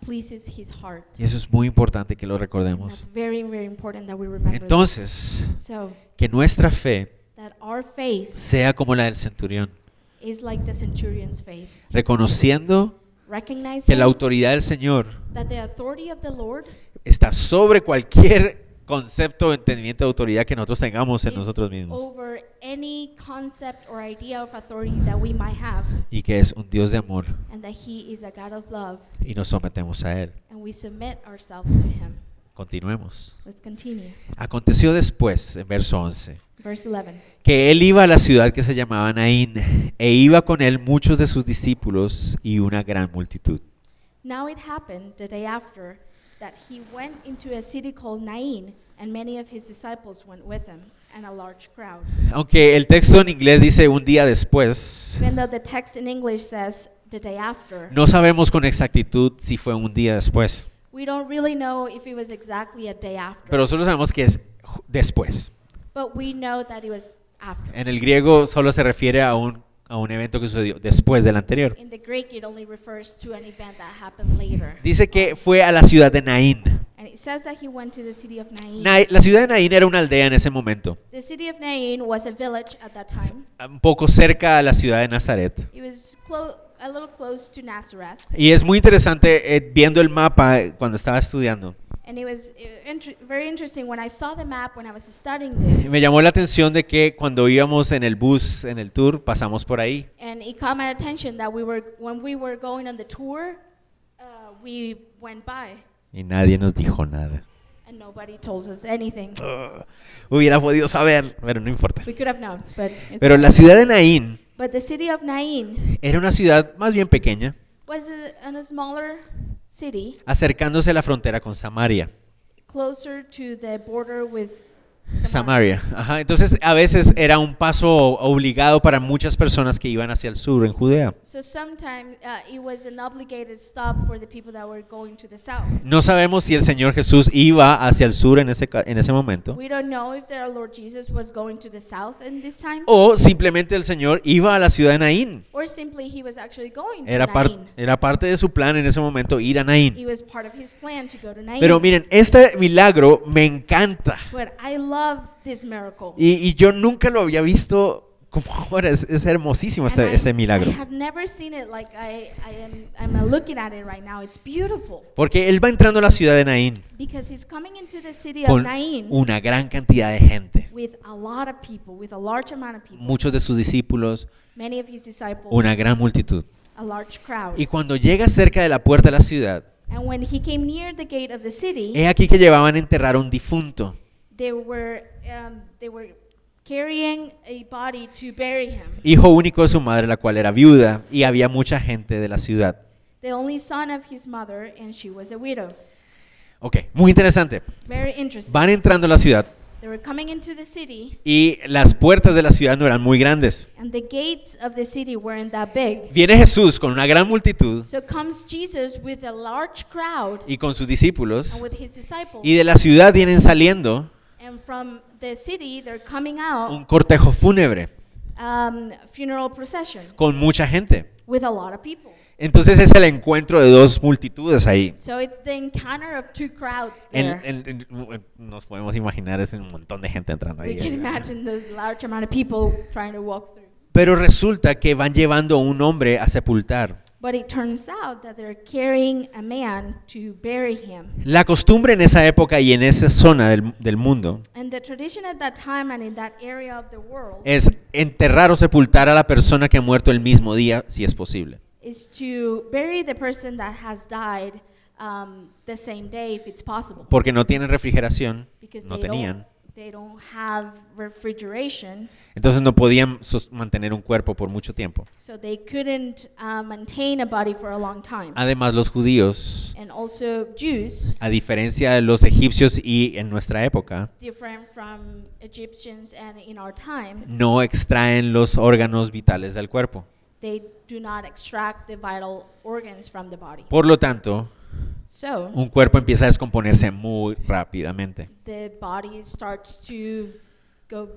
Y eso es muy importante que lo recordemos. very, very. Entonces, So que nuestra fe sea como la del centurión, is like the centurion's faith, reconociendo que la autoridad del Señor that the authority of the Lord está sobre cualquier concepto o entendimiento de autoridad que nosotros tengamos en nosotros mismos over any concept or idea of authority that we might have, y que es un Dios de amor and that He is a God of love, y nos sometemos a Él. and we submit ourselves to Him. Continuemos. Let's continue. Aconteció después, en verso 11, Verse 11. que él iba a la ciudad que se llamaba Naín, e iba con él muchos de sus discípulos y una gran multitud. Now it happened the day after that he went into a city called Nain, and many of his disciples went with him, and a large crowd. Aunque el texto en inglés dice un día después, Even though the text in English says the day after, no sabemos con exactitud si fue un día después, we don't really know if it was exactly a day after. pero solo sabemos que es ju- después. but we know that it was after. En el griego solo se refiere a un, a un evento que sucedió después del anterior. In the Greek, it only refers to an event that happened later. Dice que fue a la ciudad de Naín. And it says that he went to the city of Nain. Nai- la ciudad de Naín era una aldea en ese momento, The city of Nain was a village at that time. un poco cerca a la ciudad de Nazaret. It was clo- a little close to Nazareth, Y es muy interesante eh, viendo el mapa eh, cuando estaba estudiando. And it was uh, inter- very interesting when I saw the map when I was studying this, Me llamó la atención de que cuando íbamos en el bus, en el tour, pasamos por ahí. and it caught my attention that we were when we were going on the tour, uh, we went by, Y nadie nos dijo nada. and nobody told us anything. Ugh, hubiera podido saber, pero no importa. We could have known, but it's Pero la ciudad de Naín but the city of Nain era una ciudad más bien pequeña, was a, in a smaller city, acercándose a la frontera con Samaria. closer to the border with Samaria. Ajá. Entonces a veces era un paso obligado para muchas personas que iban hacia el sur en Judea. So sometimes it was an obligated stop for the people that were going to the south. No sabemos si el Señor Jesús iba hacia el sur en ese, en ese momento We don't know if their Lord Jesus was going to the south in this time, o simplemente el Señor iba a la ciudad de Naín. or simply he was actually going to Era, par- era parte de su plan en ese momento ir a Naín. It was part of his plan to go to Nain. Pero miren, este milagro me encanta. but I love this miracle. Y, y yo nunca lo había visto como ahora. Es, es hermosísimo And este, I- este milagro. I had never seen it like I, I am I'm looking at it right now. It's beautiful Porque él va entrando a la ciudad de Naín because he's coming into the city con of Nain una gran cantidad de gente. with a lot of people, with a large amount of people, Muchos de sus discípulos, many of his disciples, una gran multitud. a large crowd. Y cuando llega cerca de la puerta de la ciudad, And when he came near the gate of the city, he aquí que llevaban a enterrar a un difunto. They were um, they were carrying a body to bury him. hijo único de su madre, la cual era viuda, y había mucha gente de la ciudad. The only son of his mother, and she was a widow. Ok, muy interesante. Very interesting. Van entrando a la ciudad They were coming into the city, y las puertas de la ciudad no eran muy grandes. and the gates of the city weren't that big. Viene Jesús con una gran multitud So comes Jesus with a large crowd y con sus discípulos, and with his disciples. y de la ciudad vienen saliendo And from the city, they're coming out un cortejo fúnebre um, funeral procession con mucha gente. with a lot of people. Entonces es el encuentro de dos multitudes ahí. So it's the encounter of two crowds En- there. en- en- nos podemos imaginar ese montón de gente entrando We ahí. can imagine the large amount of people trying to walk through. Pero resulta que van llevando a un hombre a sepultar. But it turns out that they're carrying a man to bury him. La costumbre en esa época y en esa zona del, del mundo And the tradition at that time and in that area of the world es enterrar o sepultar a la persona que ha muerto el mismo día, si es posible. is to bury the person that has died um, the same day if it's possible. Porque no tienen refrigeración, Because no they tenían. They don't have refrigeration, Entonces no podían mantener un cuerpo por mucho tiempo. so they couldn't uh, maintain a body for a long time. Además, los judíos, And also Jews, a diferencia de los egipcios y en nuestra época, from and in our time, no extraen los órganos vitales del cuerpo. they do not extract the vital organs from the body. Por lo tanto, So un cuerpo empieza a descomponerse muy rápidamente. the body starts to go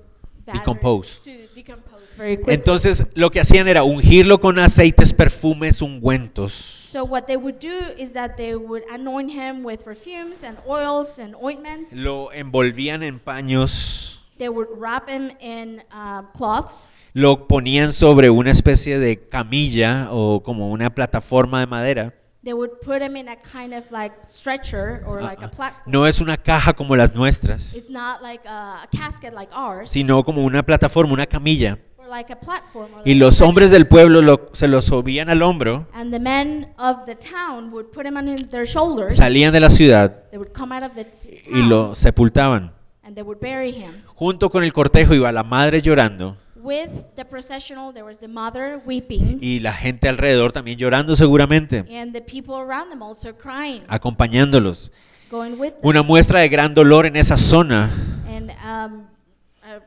Decompose. to decompose very quickly. Entonces, lo que hacían era ungirlo con aceites, perfumes, ungüentos. so what they would do is that they would anoint him with perfumes and oils and ointments. Lo envolvían en paños, They would wrap him in uh, cloths. lo ponían sobre una especie de camilla o como una plataforma de madera. They would put him in a kind of like stretcher or like a platform. Ah, No es una caja como las nuestras, It's not like a, a casket like ours, sino como una plataforma, una camilla. or like a platform. Or Y like a los stretcher. hombres del pueblo lo- se lo subían al hombro, And the men of the town would put him on his, their shoulders. salían de la ciudad They would come out of the t- y town lo sepultaban. and they would bury him. Junto con el cortejo iba la madre llorando With the processional, there was the mother weeping, y la gente alrededor también llorando seguramente, and the people around them also crying, acompañándolos. going with them. Una muestra de gran dolor en esa zona. And um, a,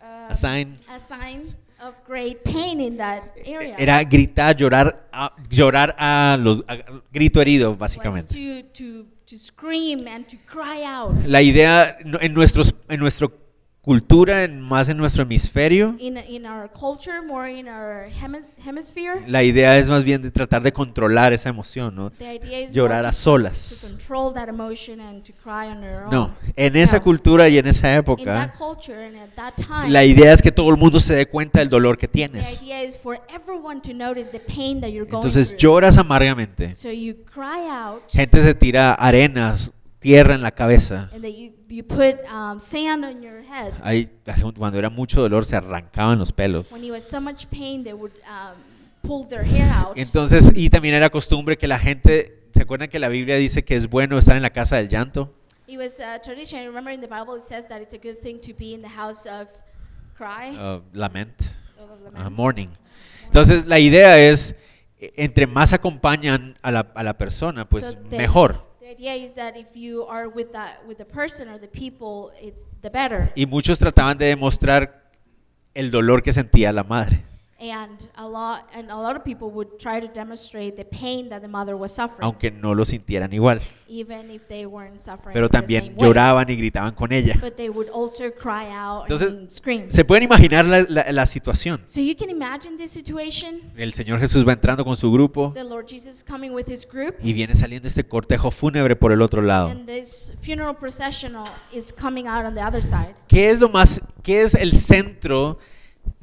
a- A sign. a sign of great pain in that area Era gritar, llorar, a- llorar a los a- grito herido, was básicamente. to, to, to scream and to cry out. La idea no- en nuestros en nuestro cultura, en- más en nuestro hemisferio, in, in our culture, more in our hemis- hemisphere, la idea es más bien de tratar de controlar esa emoción, ¿no? the idea is Llorar a to, solas. to control that emotion and to cry on your own. No, en esa cultura y en esa In época, that culture and at that time, la idea es que todo el mundo se dé cuenta del dolor que the tienes. idea is for everyone to notice the pain that you're going Entonces lloras amargamente. So you cry out, Gente se tira arenas, tierra en la cabeza. and then you, you put um, sand on your head. Hay- cuando era mucho dolor se arrancaban los pelos. When you was so much pain, they would um, pull their hair out. Entonces, y también era costumbre que la gente, ¿se acuerdan que la Biblia dice que es bueno estar en la casa del llanto? It was a tradition. Remember in the Bible it says that it's a good thing to be in the house of cry, lament, uh, lament. mourning. Entonces, la idea es, eh, entre más acompañan a la, a la persona, pues So the- mejor. Is that if you are with the with the person or the people, it's the better. Y muchos trataban de demostrar el dolor que sentía la madre, And a lot and a lot of people would try to demonstrate the pain that the mother was suffering, aunque no lo sintieran igual. even if they weren't suffering. Pero the también same way. lloraban y gritaban con ella. But they would also cry out Entonces, and scream. ¿Se pueden imaginar la, la- la situación? So you can imagine this situation. El Señor Jesús va entrando con su grupo The Lord Jesus coming with his group, y viene saliendo este cortejo fúnebre por el otro lado. and this funeral processional is coming out on the other side. ¿Qué es lo más, qué es el centro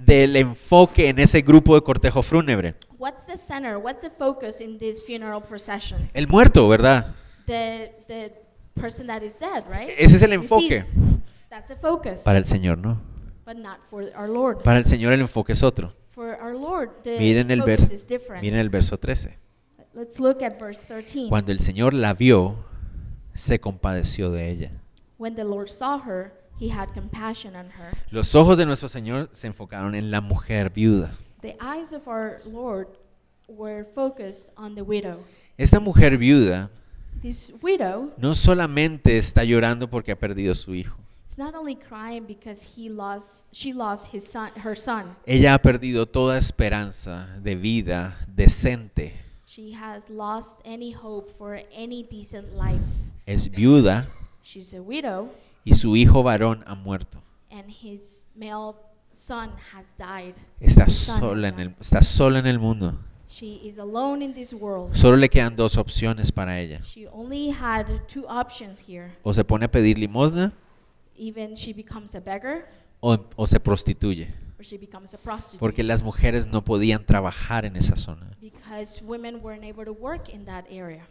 del enfoque en ese grupo de cortejo fúnebre? What's the center? What's the focus in this funeral procession? El muerto, ¿verdad? The the person that is dead, right? Ese es el enfoque. That's the focus. Para el Señor, ¿no? but not for our Lord. Para el Señor el enfoque es otro. for our Lord, the Miren el, focus is different. miren el verso 13. Let's look at verse 13. Cuando el Señor la vio, se compadeció de ella. When the Lord saw her, he had compassion on her. Los ojos de nuestro Señor se enfocaron en la mujer viuda. The eyes of our Lord were focused on the widow. Esta mujer viuda This widow no solamente está llorando porque ha perdido su hijo. is not only crying because he lost, she lost his son, her son. Ella ha perdido toda esperanza de vida decente. She has lost any hope for any decent life. Es viuda She's a widow, y su hijo varón ha muerto. and his male son has died. Está son sola en el, está sola en el mundo. She is alone in this world. Solo le quedan dos opciones para ella. She only had two options here. O se pone a pedir limosna Even she becomes a beggar o, o se prostituye. or she becomes a prostitute. Porque las mujeres no podían trabajar en esa zona. because women weren't able to work in that area.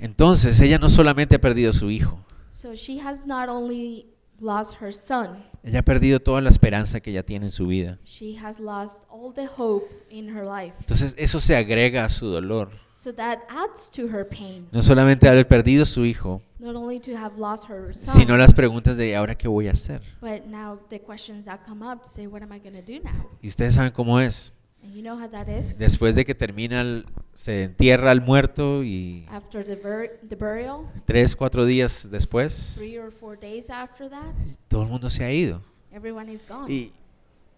Entonces ella no solamente ha perdido a su hijo, So she has not only lost her son, ella ha perdido toda la esperanza que ella tiene en su vida. she has lost all the hope in her life. Entonces eso se agrega a su dolor. So that adds to her pain. No solamente haber perdido su hijo, Not only to have lost her son, sino las preguntas de ahora qué voy a hacer. but now the questions that come up say, what am I going to do now? Y ustedes saben cómo es. You know how that is? Después de que termina, el- se entierra al muerto y After the, bur- the burial, tres, cuatro días después, three or four days after that, todo el mundo se ha ido. everyone is gone. Y,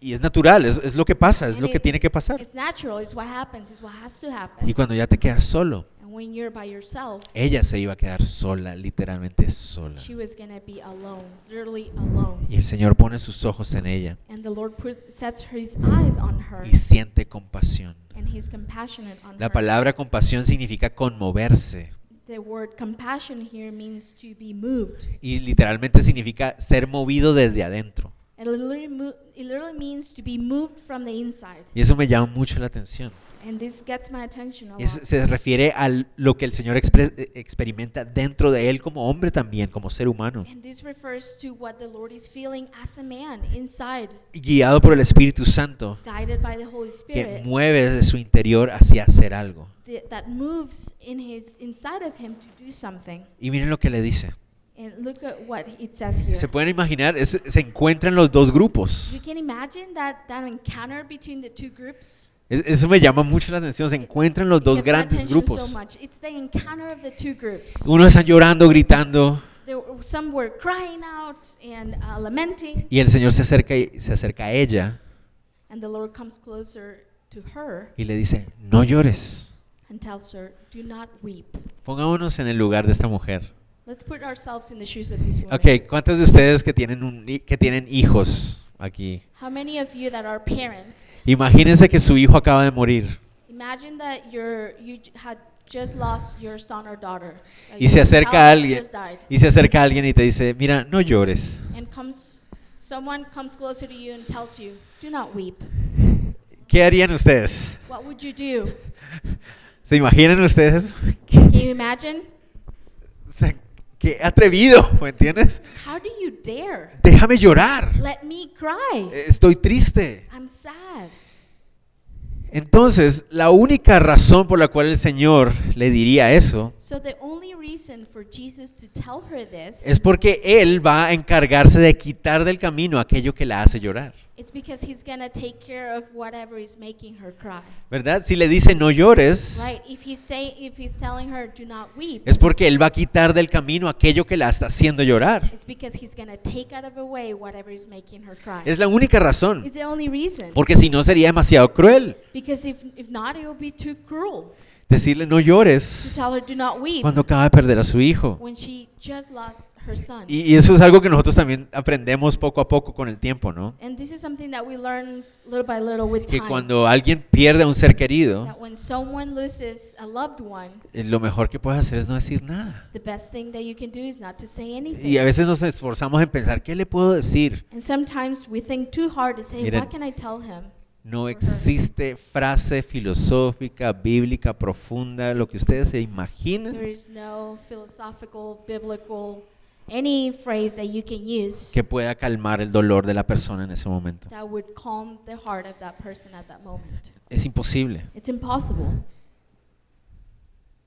y es natural, es, es lo que pasa, es And lo que tiene que pasar. It's natural. It's what happens. It's what has to happen. Y cuando ya te quedas solo, And when you're by yourself, ella se iba a quedar sola, literalmente sola. alone, literally alone. Y el Señor pone sus ojos en ella And the Lord put, sets His eyes on her, y siente compasión. La her. palabra compasión significa conmoverse The word compassion here means to be moved. y literalmente significa ser movido desde adentro. It literally, it literally means to be moved from the inside. Y eso me llama mucho la atención. And this gets my attention a Es- lot. se refiere a lo que el Señor expre- eh, experimenta dentro de él como hombre también, como ser humano, And this refers to what the Lord is feeling as a man inside, guiado por el Espíritu Santo, guided by the Holy que Spirit. mueve desde su interior hacia hacer algo. th- that moves in his inside of him to do something. Y miren lo que le dice. And look at what it says here. Se pueden imaginar, Es- se encuentran los dos grupos. You can imagine that that encounter between the two groups. Es- Eso me llama mucho la atención. Se encuentran los It dos grandes grupos. So much. It's the encounter of the two groups. Uno está llorando, gritando, There were, some were crying out and uh, lamenting, y el Señor se acerca, y- se acerca a ella and the Lord comes closer to her y le dice, no llores. and tells her, "Do not weep." Pongámonos en el lugar de esta mujer. Let's put ourselves in the shoes of these women. Ok, ¿cuántos de ustedes que tienen, un, que tienen hijos aquí? How many of you that are parents, Imagínense que su hijo acaba de morir imagine that you're, you had just lost your son or daughter. y se your acerca alguien y se acerca alguien y te dice, mira, no llores. and comes, someone comes closer to you and tells you, do not weep. ¿Qué harían ustedes? What would you do? ¿Se imaginan ustedes? Can you imagine? Qué atrevido, ¿me entiendes? How do you dare? Déjame llorar. Let me cry. Estoy triste. I'm sad. Entonces, la única razón por la cual el Señor le diría eso So the only reason for Jesus to tell her this es porque Él va a encargarse de quitar del camino aquello que la hace llorar. It's because he's to take care of whatever is making her cry. ¿Verdad? Si le dice no llores, Right? If he's say if he's telling her do not weep, es porque Él va a quitar del camino aquello que la está haciendo llorar. it's because he's to take out of the way whatever is making her cry. Es la única razón. It's the only reason. Porque si no sería demasiado cruel Because if if not it will be too cruel decirle no to llores tell her do not weep cuando acaba de perder a su hijo. when she just lost her. Y, eso es algo que nosotros también aprendemos poco a poco con el tiempo, ¿no? And this is something that we learn little by little with Que cuando alguien pierde a un ser querido, that when someone loses a loved one, eh, lo mejor que puedes hacer es no decir nada. the best thing that you can do is not to say anything. Y a veces nos esforzamos en pensar, ¿qué le puedo decir? And sometimes we think too hard to say, Miren. what can I tell him? No existe frase filosófica, bíblica, profunda, lo que ustedes se imaginen any phrase that you can use que pueda calmar el dolor de la persona en ese momento. that would calm the heart of that person at that moment. Es imposible. It's impossible.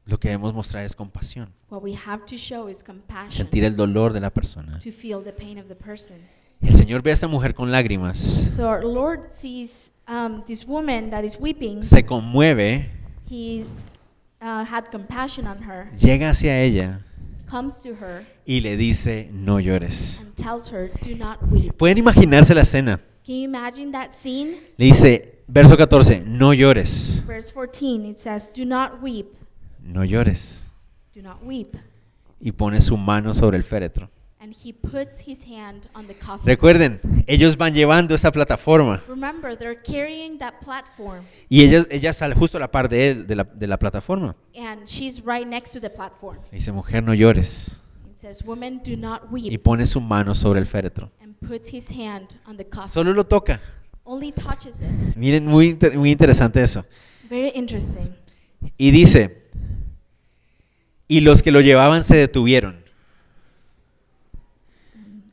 Lo que debemos mostrar es compasión, What we have to show is compassion sentir el dolor de la persona. to feel the pain of the person. El Señor ve a esta mujer con lágrimas, So our Lord sees um, this woman that is weeping. se conmueve, He uh, had compassion on her, llega hacia ella comes to her, y le dice, no llores. and tells her, "Do not weep." Pueden imaginarse la escena. Can you imagine that scene? Le dice, verso 14, no llores, Verse 14, it says, "Do not weep, no llores. do not weep." Y pone su mano sobre el féretro. And he puts his hand on the coffin. Recuerden, ellos van llevando esta plataforma Remember, they're carrying that platform, y ella, ella sale justo a la par de él, de la, de la plataforma. and she's right next to the platform. Le dice, mujer, no llores. It says, "Woman, do not Y weep," pone su mano sobre el féretro. and puts his hand on the coffin. Solo lo toca. Only touches it. Miren, muy, inter- muy interesante eso. Very interesting. Y dice, y los que lo llevaban se detuvieron.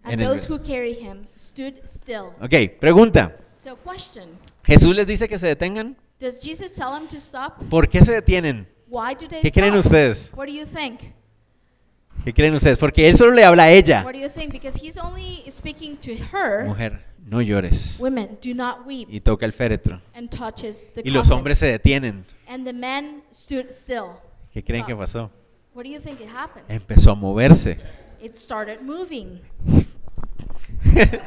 And En el those verso. who carry him stood still. Ok, pregunta. So, question: ¿Jesús les dice que se detengan? Does Jesus tell them to stop? ¿Por qué se detienen? Why do they ¿Qué creen stop? ustedes? What do you think? ¿Qué creen ustedes? Porque él solo le habla a ella. What do you think? Because he's only speaking to her. Mujer, no llores. Women, do not weep. Y toca el féretro. And touches the Y los coffin. hombres se detienen. And the men stood still. ¿Qué creen que Stop. pasó? What do you think it happened? Empezó a moverse. It started moving.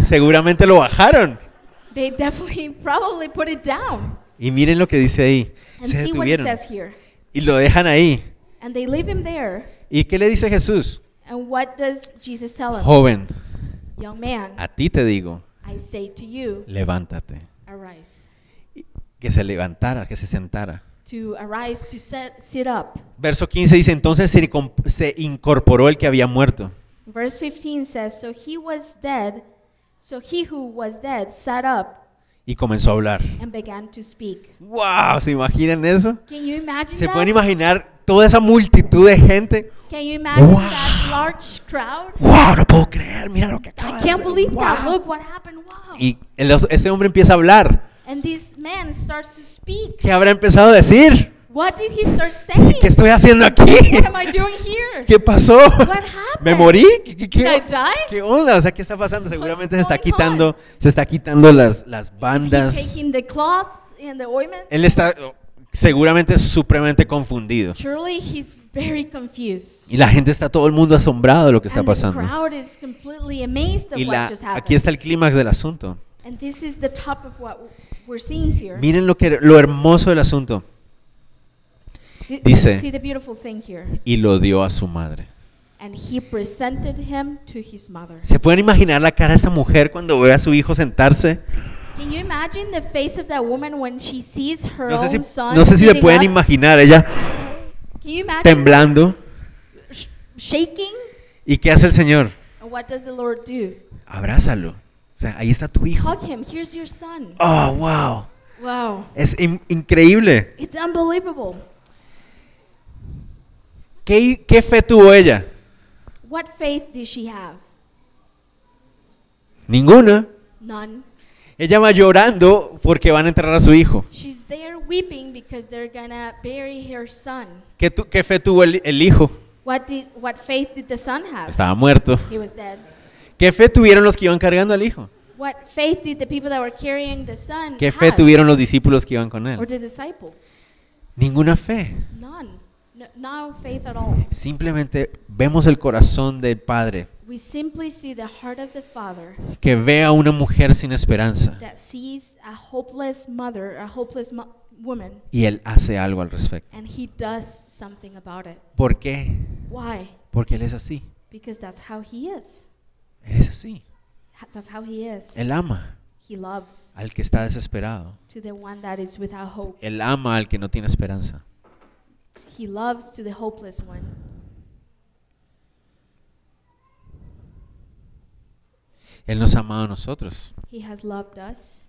Seguramente lo bajaron. They definitely probably put it down. Y miren lo que dice ahí. And Se see what it detuvieron. says here. Y lo dejan ahí. And they leave him there. ¿Y qué le dice Jesús? And what does Jesus tell him? Joven, Young man, a ti te digo, I say to you, levántate. arise. Que se levantara, que se sentara. To arise, to set, sit up. Verso 15 dice, entonces se incom- se incorporó el que había muerto. Verse 15 says, So he was dead, so he who was dead sat up y comenzó a hablar. and began to speak. ¡Wow! ¿Se imaginan eso? Can you imagine ¿Se that? pueden imaginar toda esa multitud de gente? Can you imagine Wow. that large crowd? ¡Wow! No puedo creer, mira lo que acaba I de can't hacer. believe that. ¡Wow! Look what happened. Wow. Y el- este hombre empieza a hablar. And this man starts to speak. ¿Qué habrá empezado a decir? What did he start saying? ¿Qué estoy haciendo aquí? What am I doing here? ¿Qué pasó? What happened? ¿Me morí? ¿Qué, qué- qué- Did I die? qué onda? O sea, ¿qué está pasando? Seguramente se está quitando, se está quitando las, las Is he bandas. taking the cloth and the ointment? Él está oh, seguramente supremamente confundido. Surely he's very confused. Y la gente está todo el mundo asombrado de lo que está and the pasando. crowd is completely amazed of Y what la, just happened. aquí está el clímax del asunto. And this is the top of what we're seeing here. Miren lo que lo hermoso del asunto. Dice- See the beautiful thing here. Y lo dio a su madre. and he presented him to his mother. ¿Se pueden imaginar la cara de esa mujer cuando ve a su hijo sentarse? Can you imagine the face of that woman when she sees her No sé own si, son no sé si le sitting pueden up? imaginar ella Can you imagine temblando. sh- shaking? ¿Y qué hace el Señor? And what does the Lord do? Abrázalo. O sea, ahí está tu hijo. Hug him. Here's your son. Oh, wow. Wow. Es in- increíble. It's unbelievable. ¿Qué, ¿Qué fe tuvo ella? What faith did she have? Ninguna. None. Ella va llorando porque van a enterrar a su hijo. She's there weeping because they're gonna bury her son. ¿Qué, tu- qué fe tuvo el, el hijo? What did what faith did the son have? Estaba muerto. He was dead. ¿Qué fe tuvieron los que iban cargando al hijo? What faith did the people that were carrying the son ¿Qué fe have? tuvieron los discípulos que iban con Or él? the disciples? Ninguna fe. None. No, no faith at all. Simplemente vemos el corazón del Padre We simply see the heart of the father que ve a una mujer sin esperanza that sees a hopeless mother, a hopeless mo- woman, y él hace algo al respecto. and he does something about it. ¿Por qué? Why? Porque él es así. Because that's how he is. Él es así. Ha- That's how he is. Él ama He loves al que está desesperado. to the one that is without hope. Él ama al que no tiene esperanza. He loves to the hopeless one. Él nos ha amado a nosotros. He has loved us.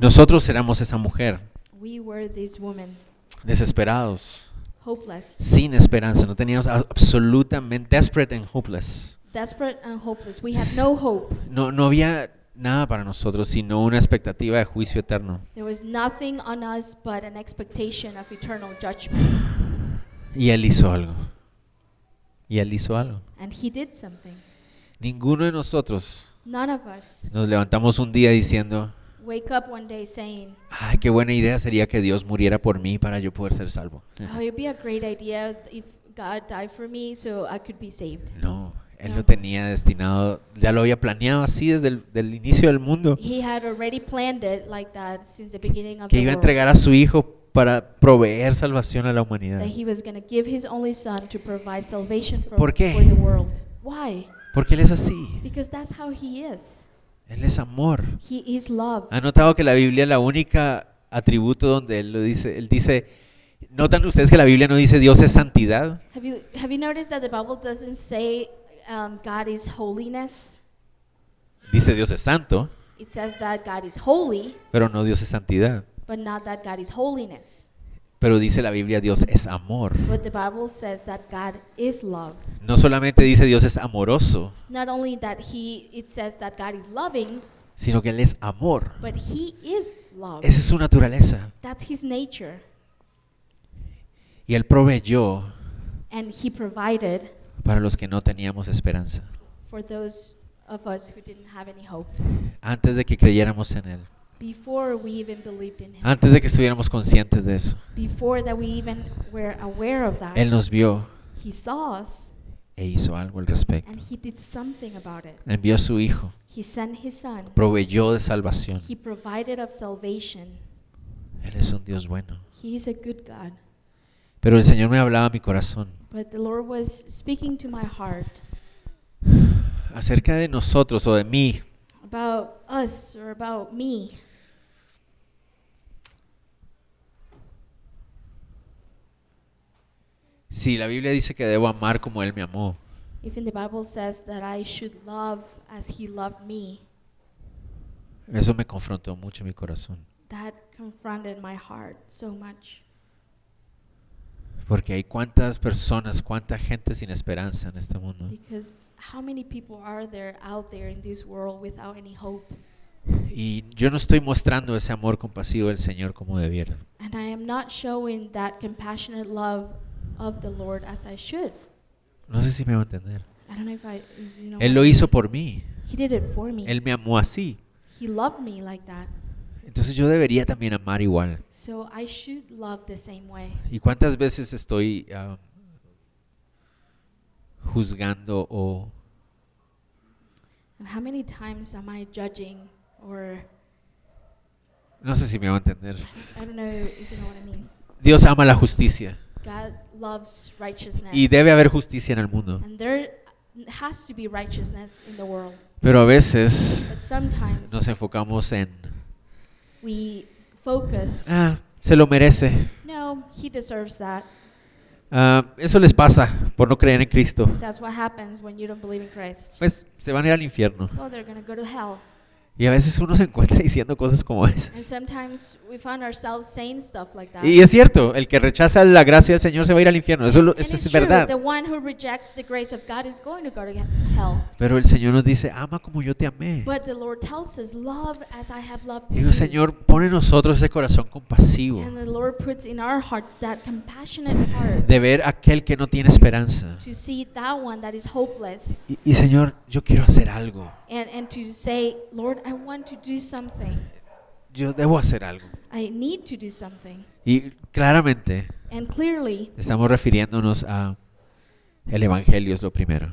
Nosotros éramos esa mujer, We were this woman, desesperados, hopeless, sin esperanza. No teníamos absolutamente desperate and hopeless. desperate and hopeless. We had no hope. No, no había nada para nosotros sino una expectativa de juicio eterno. There was nothing on us but an expectation of eternal judgment. Y él hizo algo. Y él hizo algo. And he did something. Ninguno de nosotros None of us nos levantamos un día diciendo, wake up one day saying, ay, qué buena idea sería que Dios muriera por mí para yo poder ser salvo. Oh, it'd be a great idea if God died for me so I could be saved. No, él lo tenía destinado, ya lo había planeado así desde el del inicio del mundo, He had already planned it like that since the beginning of que the iba a entregar a su hijo para proveer salvación a la humanidad. That he was going to give his only son to provide salvation for, ¿Por qué? for the world. Why? Porque él es así, Because that's how he is. él es amor. He is love. ¿Han notado que la Biblia es la única atributo donde él lo dice? Él dice, ¿notan ustedes que la Biblia no dice Dios es santidad? Have you have you noticed that the Bible doesn't say um, God is holiness? Dice Dios es santo, It says that God is holy, pero no Dios es santidad. but not that God is holiness. Pero dice la Biblia Dios es amor. But the Bible says that God is love. No solamente dice Dios es amoroso, Not only that he it says that God is loving, sino que Él es amor. but he is love. Esa es su naturaleza. That's his nature. Y Él proveyó And he provided para los que no teníamos esperanza, for those of us who didn't have any hope antes de que creyéramos en Él, before we even believed in him. antes de que estuviéramos conscientes de eso. Before that we even were aware of that. Él nos vio He saw us e hizo algo al respecto. and he did something about it. Envió a su Hijo, He sent his son. proveyó de salvación. He provided of salvation. Él es un Dios bueno. He is a good God. Pero el Señor me hablaba a mi corazón But the Lord was speaking to my heart acerca de nosotros o de mí. about us or about me. Si la Biblia dice que debo amar como Él me amó, If in the Bible says that I should love as he loved me, eso me confrontó mucho mi corazón. that confronted my heart so much. Porque hay cuántas personas, cuánta gente sin esperanza en este mundo. Because how many people are there out there in this world without any hope? Y yo no estoy mostrando ese amor compasivo del Señor como debiera. And I am not showing that compassionate love of the Lord as I should. No sé si me va a entender. I don't know if I, you know. Él lo hizo por mí. He did it for me. Él me amó así. He loved me like that. Entonces yo debería también amar igual. So I should love the same way. ¿Y cuántas veces estoy ah, juzgando o And how many times am I judging or no sé si me va a entender? I don't know if you know what I mean. Dios ama la justicia. God loves righteousness. Y debe haber justicia en el mundo. and there has to be righteousness in the world. Pero a veces But sometimes nos enfocamos en, we focus, ah, se lo merece. no, he deserves that. Ah, eso les pasa por no creer en Cristo. That's what happens when you don't believe in Christ. Pues se van a ir al infierno. Oh, they're to go to hell. Y a veces uno se encuentra diciendo cosas como esas. sometimes we find ourselves saying stuff like that. Y es cierto, el que rechaza la gracia del Señor se va a ir al infierno. Eso, And eso es verdad. Pero el Señor nos dice, ama como yo te amé. But the Lord tells us, love as I have loved Digo. Señor, pone en nosotros ese corazón compasivo And the Lord puts in our hearts that compassionate heart de ver aquel que no tiene esperanza. to see that one that is hopeless Y, y, Señor, yo quiero hacer algo. And, and to say, Lord, I want to do something. Yo debo hacer algo. I need to do something. Y claramente And clearly, estamos refiriéndonos a el Evangelio es lo primero.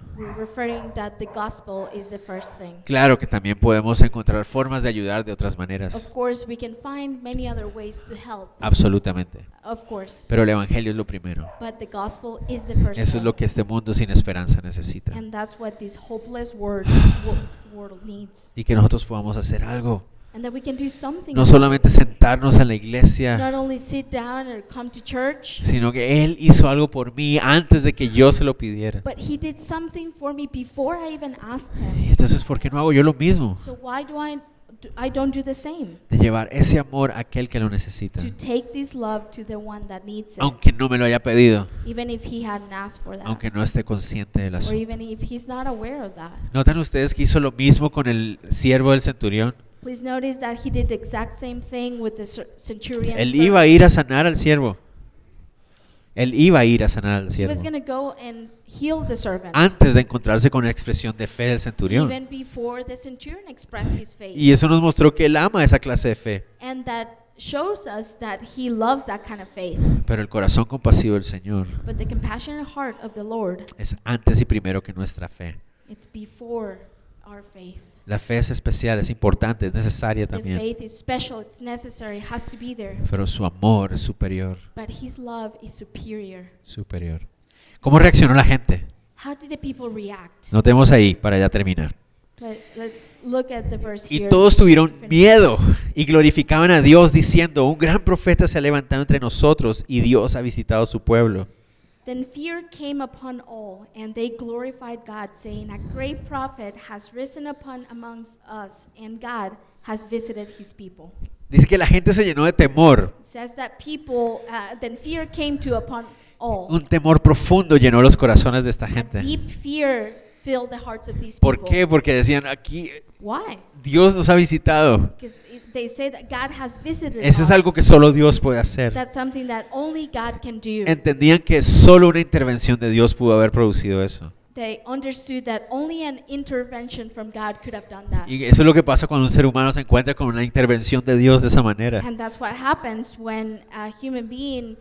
that the gospel is the first thing. Claro que también podemos encontrar formas de ayudar de otras maneras. Of course, we can find many other ways to help. Absolutamente. Of course. Pero el Evangelio es lo primero. But the gospel is the first Eso es lo que este mundo sin esperanza necesita. And that's what this hopeless world, wo- world needs. Y que nosotros podamos hacer algo. And that we can do something. No solamente sentarnos en la iglesia, Not only sit down or come to church, sino que Él hizo algo por mí antes de que yo se lo pidiera. but he did something for me before I even asked Y him. entonces, ¿por qué no hago yo lo mismo? So why do I do, I don't do the same? De llevar ese amor a aquel que lo necesita. To take this love to the one that needs it, Aunque no me lo haya pedido, even if he hadn't asked for that, aunque no esté consciente del or asunto. even if he's not aware of that. ¿Notan ustedes que hizo lo mismo con el siervo del centurión? Please notice that he did the exact same thing with the centurion. Él iba a ir a sanar al siervo. Él iba a ir a sanar al He siervo. was going to go and heal the servant. Antes de encontrarse con la expresión de fe del centurión. Even before the centurion expressed his faith. Y eso nos mostró que él ama esa clase de fe. And that shows us that he loves that kind of faith. Pero el corazón compasivo del Señor But the compassionate heart of the Lord, es antes y primero que nuestra fe. it's before our faith. La fe es especial, es importante, es necesaria The también. faith is special, it's necessary, it has to be there. Pero su amor es superior, But his love is superior. superior. ¿Cómo reaccionó la gente? How did the people react? Notemos ahí para ya terminar. But let's look at the verse Y here. todos tuvieron miedo y glorificaban a Dios diciendo, un gran profeta se ha levantado entre nosotros y Dios ha visitado su pueblo. Then fear came upon all, and they glorified God, saying, A great prophet has risen upon amongst us, and God has visited his people. Dice que la gente se llenó de temor. It says that people, uh, then fear came to upon all. Un temor profundo llenó los corazones de esta A deep fear filled the hearts of these ¿Por qué? Porque decían, aquí Why? Dios nos ha visitado. Because they say that God has visited Eso es algo que solo Dios puede hacer. That's something that only God can do. Entendían que solo una intervención de Dios pudo haber producido eso. they understood that only an intervention from God could have done that. Y eso es lo que pasa cuando un ser humano se encuentra con una intervención de Dios de esa manera. And that's what happens when a human being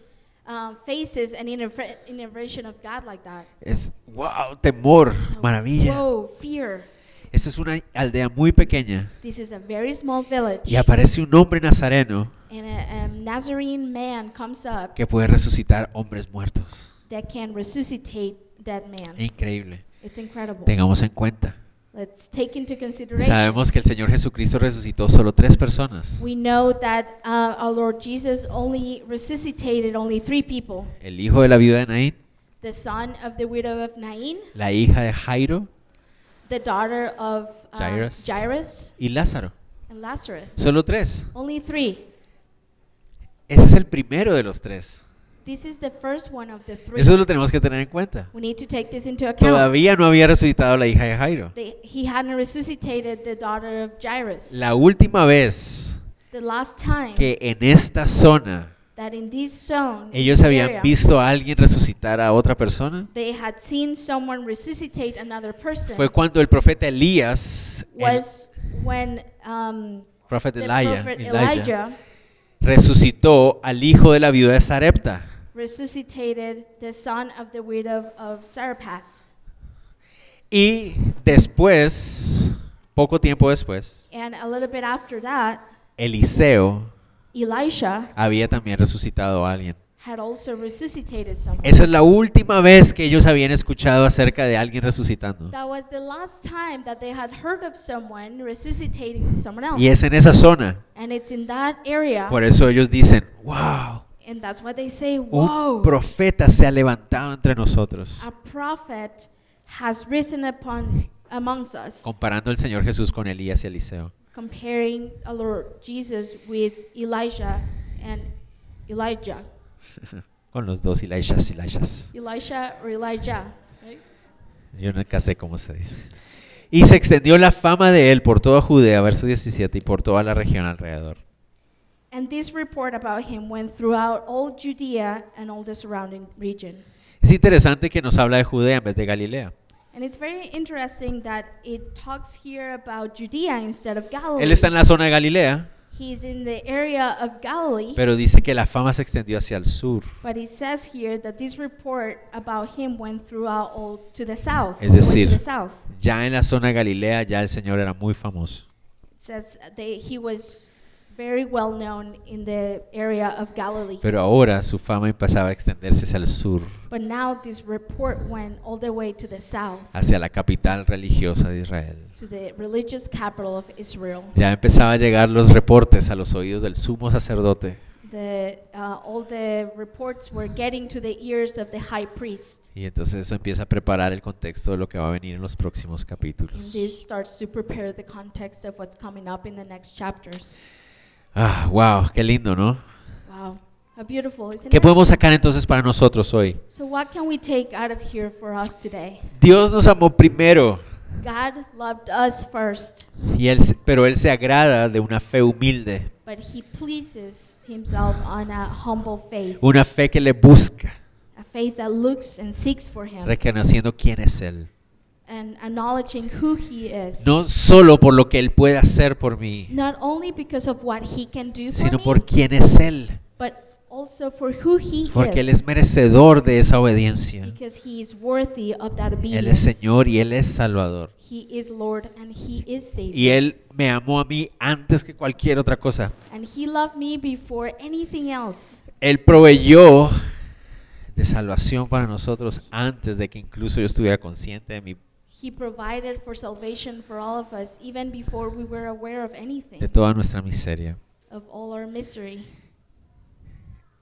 um, faces an interve- intervention of God like that. Es, wow, temor, maravilla. Whoa, fear. Esta es una aldea muy pequeña This is a very small village. y aparece un hombre nazareno And a, a Nazarene man comes up que puede resucitar hombres muertos. that can resuscitate dead man. Increíble. It's incredible. Tengamos en cuenta. Let's take into consideration. Sabemos que el Señor Jesucristo resucitó solo tres personas. We know that uh, our Lord Jesus only resuscitated only three people El hijo de la viuda de Naín, the son of the widow of Nain, la hija de Jairo the daughter of uh, Jairus. Jairus, y Lázaro. and Lazarus. Solo tres. only three. Ese es el primero de los tres. This is the first one of the three. Eso lo tenemos que tener en cuenta. we need to take this into account. Todavía no había resucitado la hija de Jairo. He hadn't resuscitated the daughter of Jairus. La última vez the last time que en esta zona that in this zone, ellos habían area, visto a alguien resucitar a otra persona they had seen someone resuscitate another person fue cuando el profeta Elías, el was when um, prophet Elijah, Elijah resucitó al hijo de la viuda de Sarepta. Resuscitated the son of the widow of Zarephath. Y después, poco tiempo después, And a little bit after that, Eliseo Elisha había también resucitado a alguien. had also resuscitated someone. Esa es la última vez que ellos habían escuchado acerca de alguien resucitando. That was the last time that they had heard of someone resuscitating someone else. Y es en esa zona. And it's in that area. Por eso ellos dicen, wow, and that's why they say, un profeta se ha levantado entre nosotros. a prophet has risen upon amongst us. Comparando al Señor Jesús con Elías y Eliseo. comparing our Lord Jesus with Elijah and Elijah. Con los dos Elishas, Elishas. Elisha or Elijah. right? Yo nunca sé cómo se dice. Y se extendió la fama de él por toda Judea, verso 17, y por toda la región alrededor. And this report about him went throughout all Judea and all the surrounding region. Es interesante que nos habla de Judea en vez de Galilea. And it's very interesting that it talks here about Judea instead of Galilee. Él está en la zona de Galilea, He's in the area of Galilee, pero dice que la fama se extendió hacia el sur. but it says here that this report about him went throughout all to the south. Es decir, to the south. Ya en la zona de Galilea ya el Señor era muy famoso. It says they, he was very well known in the area of Galilee. Pero ahora su fama empezaba a extenderse hacia el sur, But now this report went all the way to the south, hacia la capital religiosa de Israel. to the religious capital of Israel. Ya empezaba a llegar los reportes a los oídos del sumo sacerdote. The, uh, all the reports were getting to the ears of the high priest. Y entonces eso empieza a preparar el contexto de lo que va a venir en los próximos And capítulos. this starts to prepare the context of what's coming up in the next chapters. Ah, wow, qué lindo, ¿no? Wow. How beautiful, isn't ¿Qué it? podemos sacar entonces para nosotros hoy? So, what can we take out of here for us today? Dios nos amó primero, God loved us first, y él, pero Él se agrada de una fe humilde, but He pleases Himself on a humble faith, una fe que le busca, a faith that looks and seeks for Him reconociendo quién es Él. And acknowledging who He is. No solo por lo que Él puede hacer por mí, Not only because of what He can do for sino me, por quién es Él, but also for who He porque Él is. es merecedor de esa obediencia. Because He is worthy of that Él obedience. es Señor y Él es Salvador. He is Lord and He is Savior. Y Él me amó a mí antes que cualquier otra cosa. And He loved me before anything else. Él proveyó de salvación para nosotros antes de que incluso yo estuviera consciente de mi He provided for salvation for all of us even before we were aware of anything, de toda nuestra miseria. of all our misery.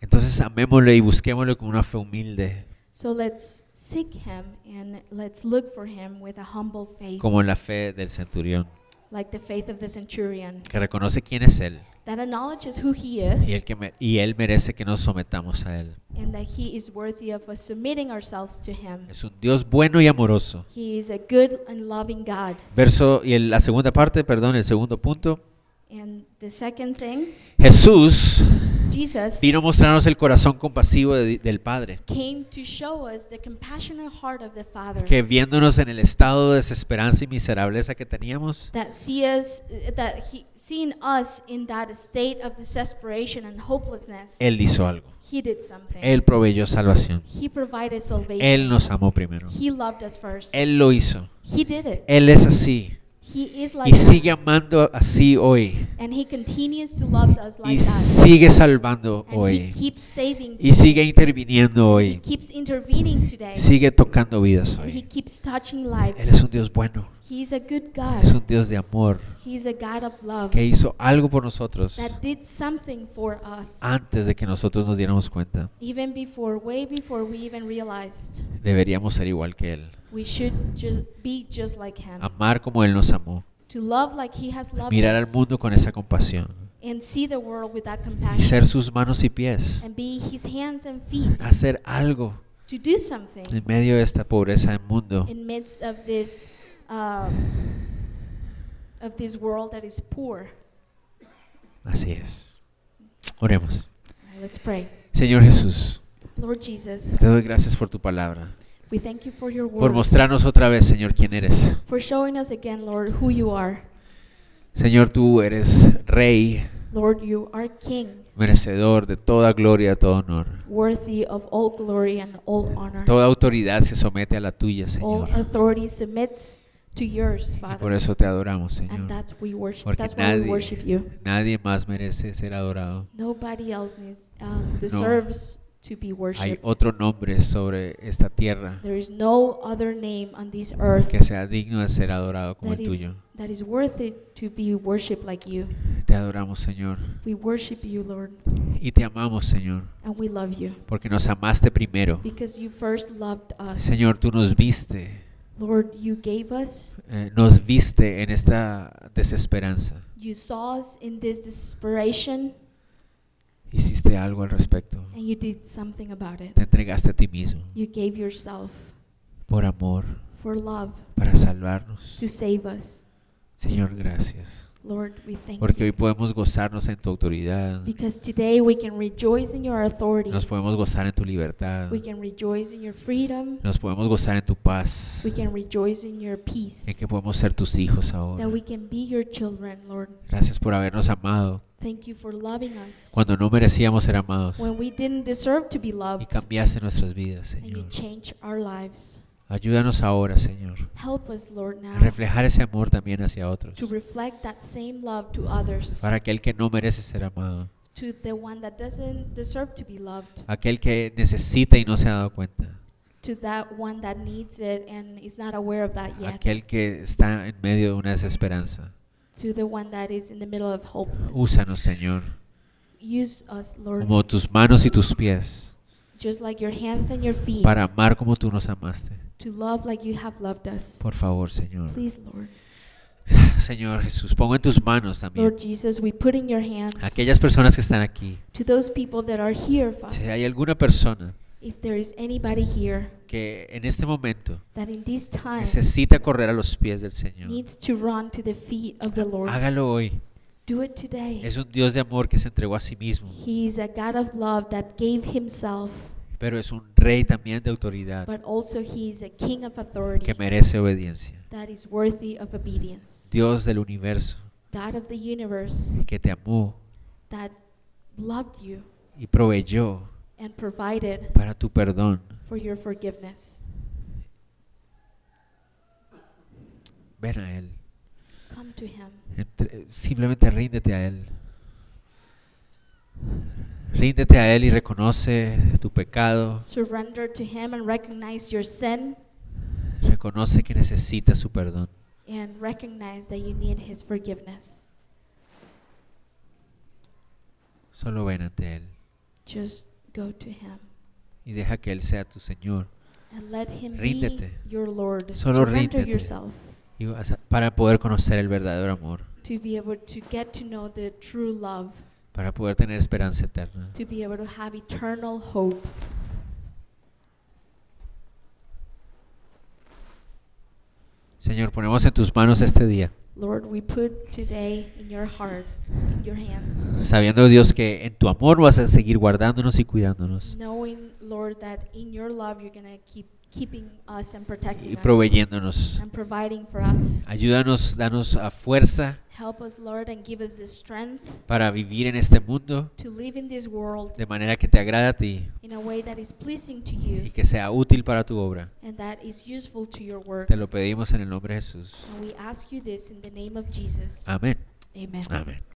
Entonces amémosle y busquémosle con una fe humilde, So let's seek Him and let's look for Him with a humble faith, como la fe del centurión, like the faith of the centurion, que reconoce quién es Él that acknowledges who He is y, el que me- y Él merece que nos sometamos a Él. and that He is worthy of us submitting ourselves to Him. Es un Dios bueno y amoroso. He is a good and loving God. Verso y el- la segunda parte, perdón, el segundo punto. And the second thing, Jesús Jesus vino a mostrarnos el corazón compasivo de- del Padre, came to show us the compassionate heart of the Father. que viéndonos en el estado de desesperanza y miserableza que teníamos, that see us that he seeing us in that state of desperation and hopelessness Él hizo algo. he did something Él proveyó salvación. he provided salvation Él nos amó primero. he loved us first Él lo hizo. he did it Él es así. Y sigue amando así hoy. that. and he continues to love us like Y that sigue salvando hoy. keeps saving Y sigue interviniendo he hoy. keeps intervening today Sigue tocando vidas hoy. keeps touching Él es un Dios bueno. He's a good God Es un Dios de amor. he's a God of love Que hizo algo por nosotros that did something for us antes de que nosotros nos diéramos cuenta. even before way before we even realized Deberíamos ser igual que Él. We should just be just like him. Amar como Él nos amó. To love like he has loved Mirar al mundo con esa compasión. And see the world with that Y compassion. ser sus manos y pies. And be his hands and feet. Hacer algo To do something en medio de esta pobreza del mundo. in midst of this um, of this world that is poor. Así es. Oremos. Let's pray. Señor Jesús, Lord Jesus, te doy gracias por tu palabra. we thank you for your Por word. mostrarnos otra vez, Señor, quién eres. For showing us again, Lord, who you are. Señor, tú eres Rey, Lord, you are King, merecedor de toda gloria, todo honor. worthy of all glory and all honor. Toda autoridad se somete a la tuya, All Señor. authority submits to yours, Y por Father. eso te adoramos, And Señor. that's we worship. Porque That's why we nadie, worship you. nadie más merece ser adorado. Nobody else needs, um, deserves to be Hay worshipped. otro nombre sobre esta tierra There is no other name on this earth que sea digno de ser adorado como that el is, tuyo. that is worthy to be worshipped like you. Te adoramos, Señor, We worship you, Lord, y te amamos, Señor, and we love you porque nos amaste primero. because you first loved us. Señor, tú nos viste, Lord, you gave us, eh, nos viste en esta desesperanza. you saw us in this desperation, Hiciste algo al respecto. and you did something about it. Te entregaste a ti mismo You gave yourself por amor, for love para salvarnos. to save us. Señor, gracias. Lord, we thank Porque hoy you. podemos gozarnos en tu autoridad. Because today we can rejoice in your authority. Nos podemos gozar en tu libertad. We can rejoice in your freedom. Nos podemos gozar en tu paz. We can rejoice in your peace. En que podemos ser tus hijos ahora. That we can be your children, Lord. Gracias por habernos amado Thank you for loving us cuando no merecíamos ser amados. when we didn't deserve to be Y loved. cambiaste nuestras vidas, And you Señor. changed our lives. Ayúdanos ahora, Señor, a reflejar ese amor también hacia otros. Para aquel que no merece ser amado. Aquel que necesita y no se ha dado cuenta. to that one that needs it and is not aware of that yet, Aquel que está en medio de una desesperanza. to the one that is in the middle of hope. Úsanos, Señor, Use us, Lord, como tus manos y tus pies, just like your hands and your feet, para amar como tú nos amaste. To love like you have loved us. Por favor, Señor. Please, Lord. Señor Jesús, pongo en tus manos también Lord Jesus, we put in your hands aquellas personas que están aquí. to those people that are here, Father. Si hay alguna persona If there is anybody here que en este momento that in this time necesita correr a los pies del Señor, needs to run to the feet of the Lord, hágalo hoy. do it today. Es un Dios de amor que se entregó a sí mismo, He is a God of love that gave himself, pero es un rey también de autoridad but also he is a king of authority que merece obediencia. that is worthy of obedience. Dios del universo God of the universe que te amó that loved you y proveyó and provided para tu perdón. for your forgiveness. Ven a Él. Come to him. Entre- simplemente ríndete a Él. Ríndete a Él y reconoce tu pecado. Surrender to him and recognize your sin Reconoce que necesitas su perdón. and recognize that you need his forgiveness. Solo ven ante Él Just go to him y deja que Él sea tu Señor. and let him Ríndete. be your Lord. Solo Surrender ríndete. yourself Y para poder conocer el verdadero amor, to be able to get to know the true love, para poder tener esperanza eterna. to be able to have eternal hope. Señor, ponemos en tus manos este día, Lord, we put today in your heart, in your hands, sabiendo Dios que en tu amor vas a seguir guardándonos y cuidándonos knowing, Lord, that in your love you're going to keep us and protecting y us proveyéndonos. and providing for us. Ayúdanos, danos a fuerza Help us, Lord, and give us the strength para vivir en este mundo to live in this world de manera que te agrade a ti in a way that is pleasing to y you que sea útil para tu obra. and that is useful to your work. Te lo pedimos en el nombre de Jesús. And we ask you this in the name of Jesus. Amén. Amen. Amén.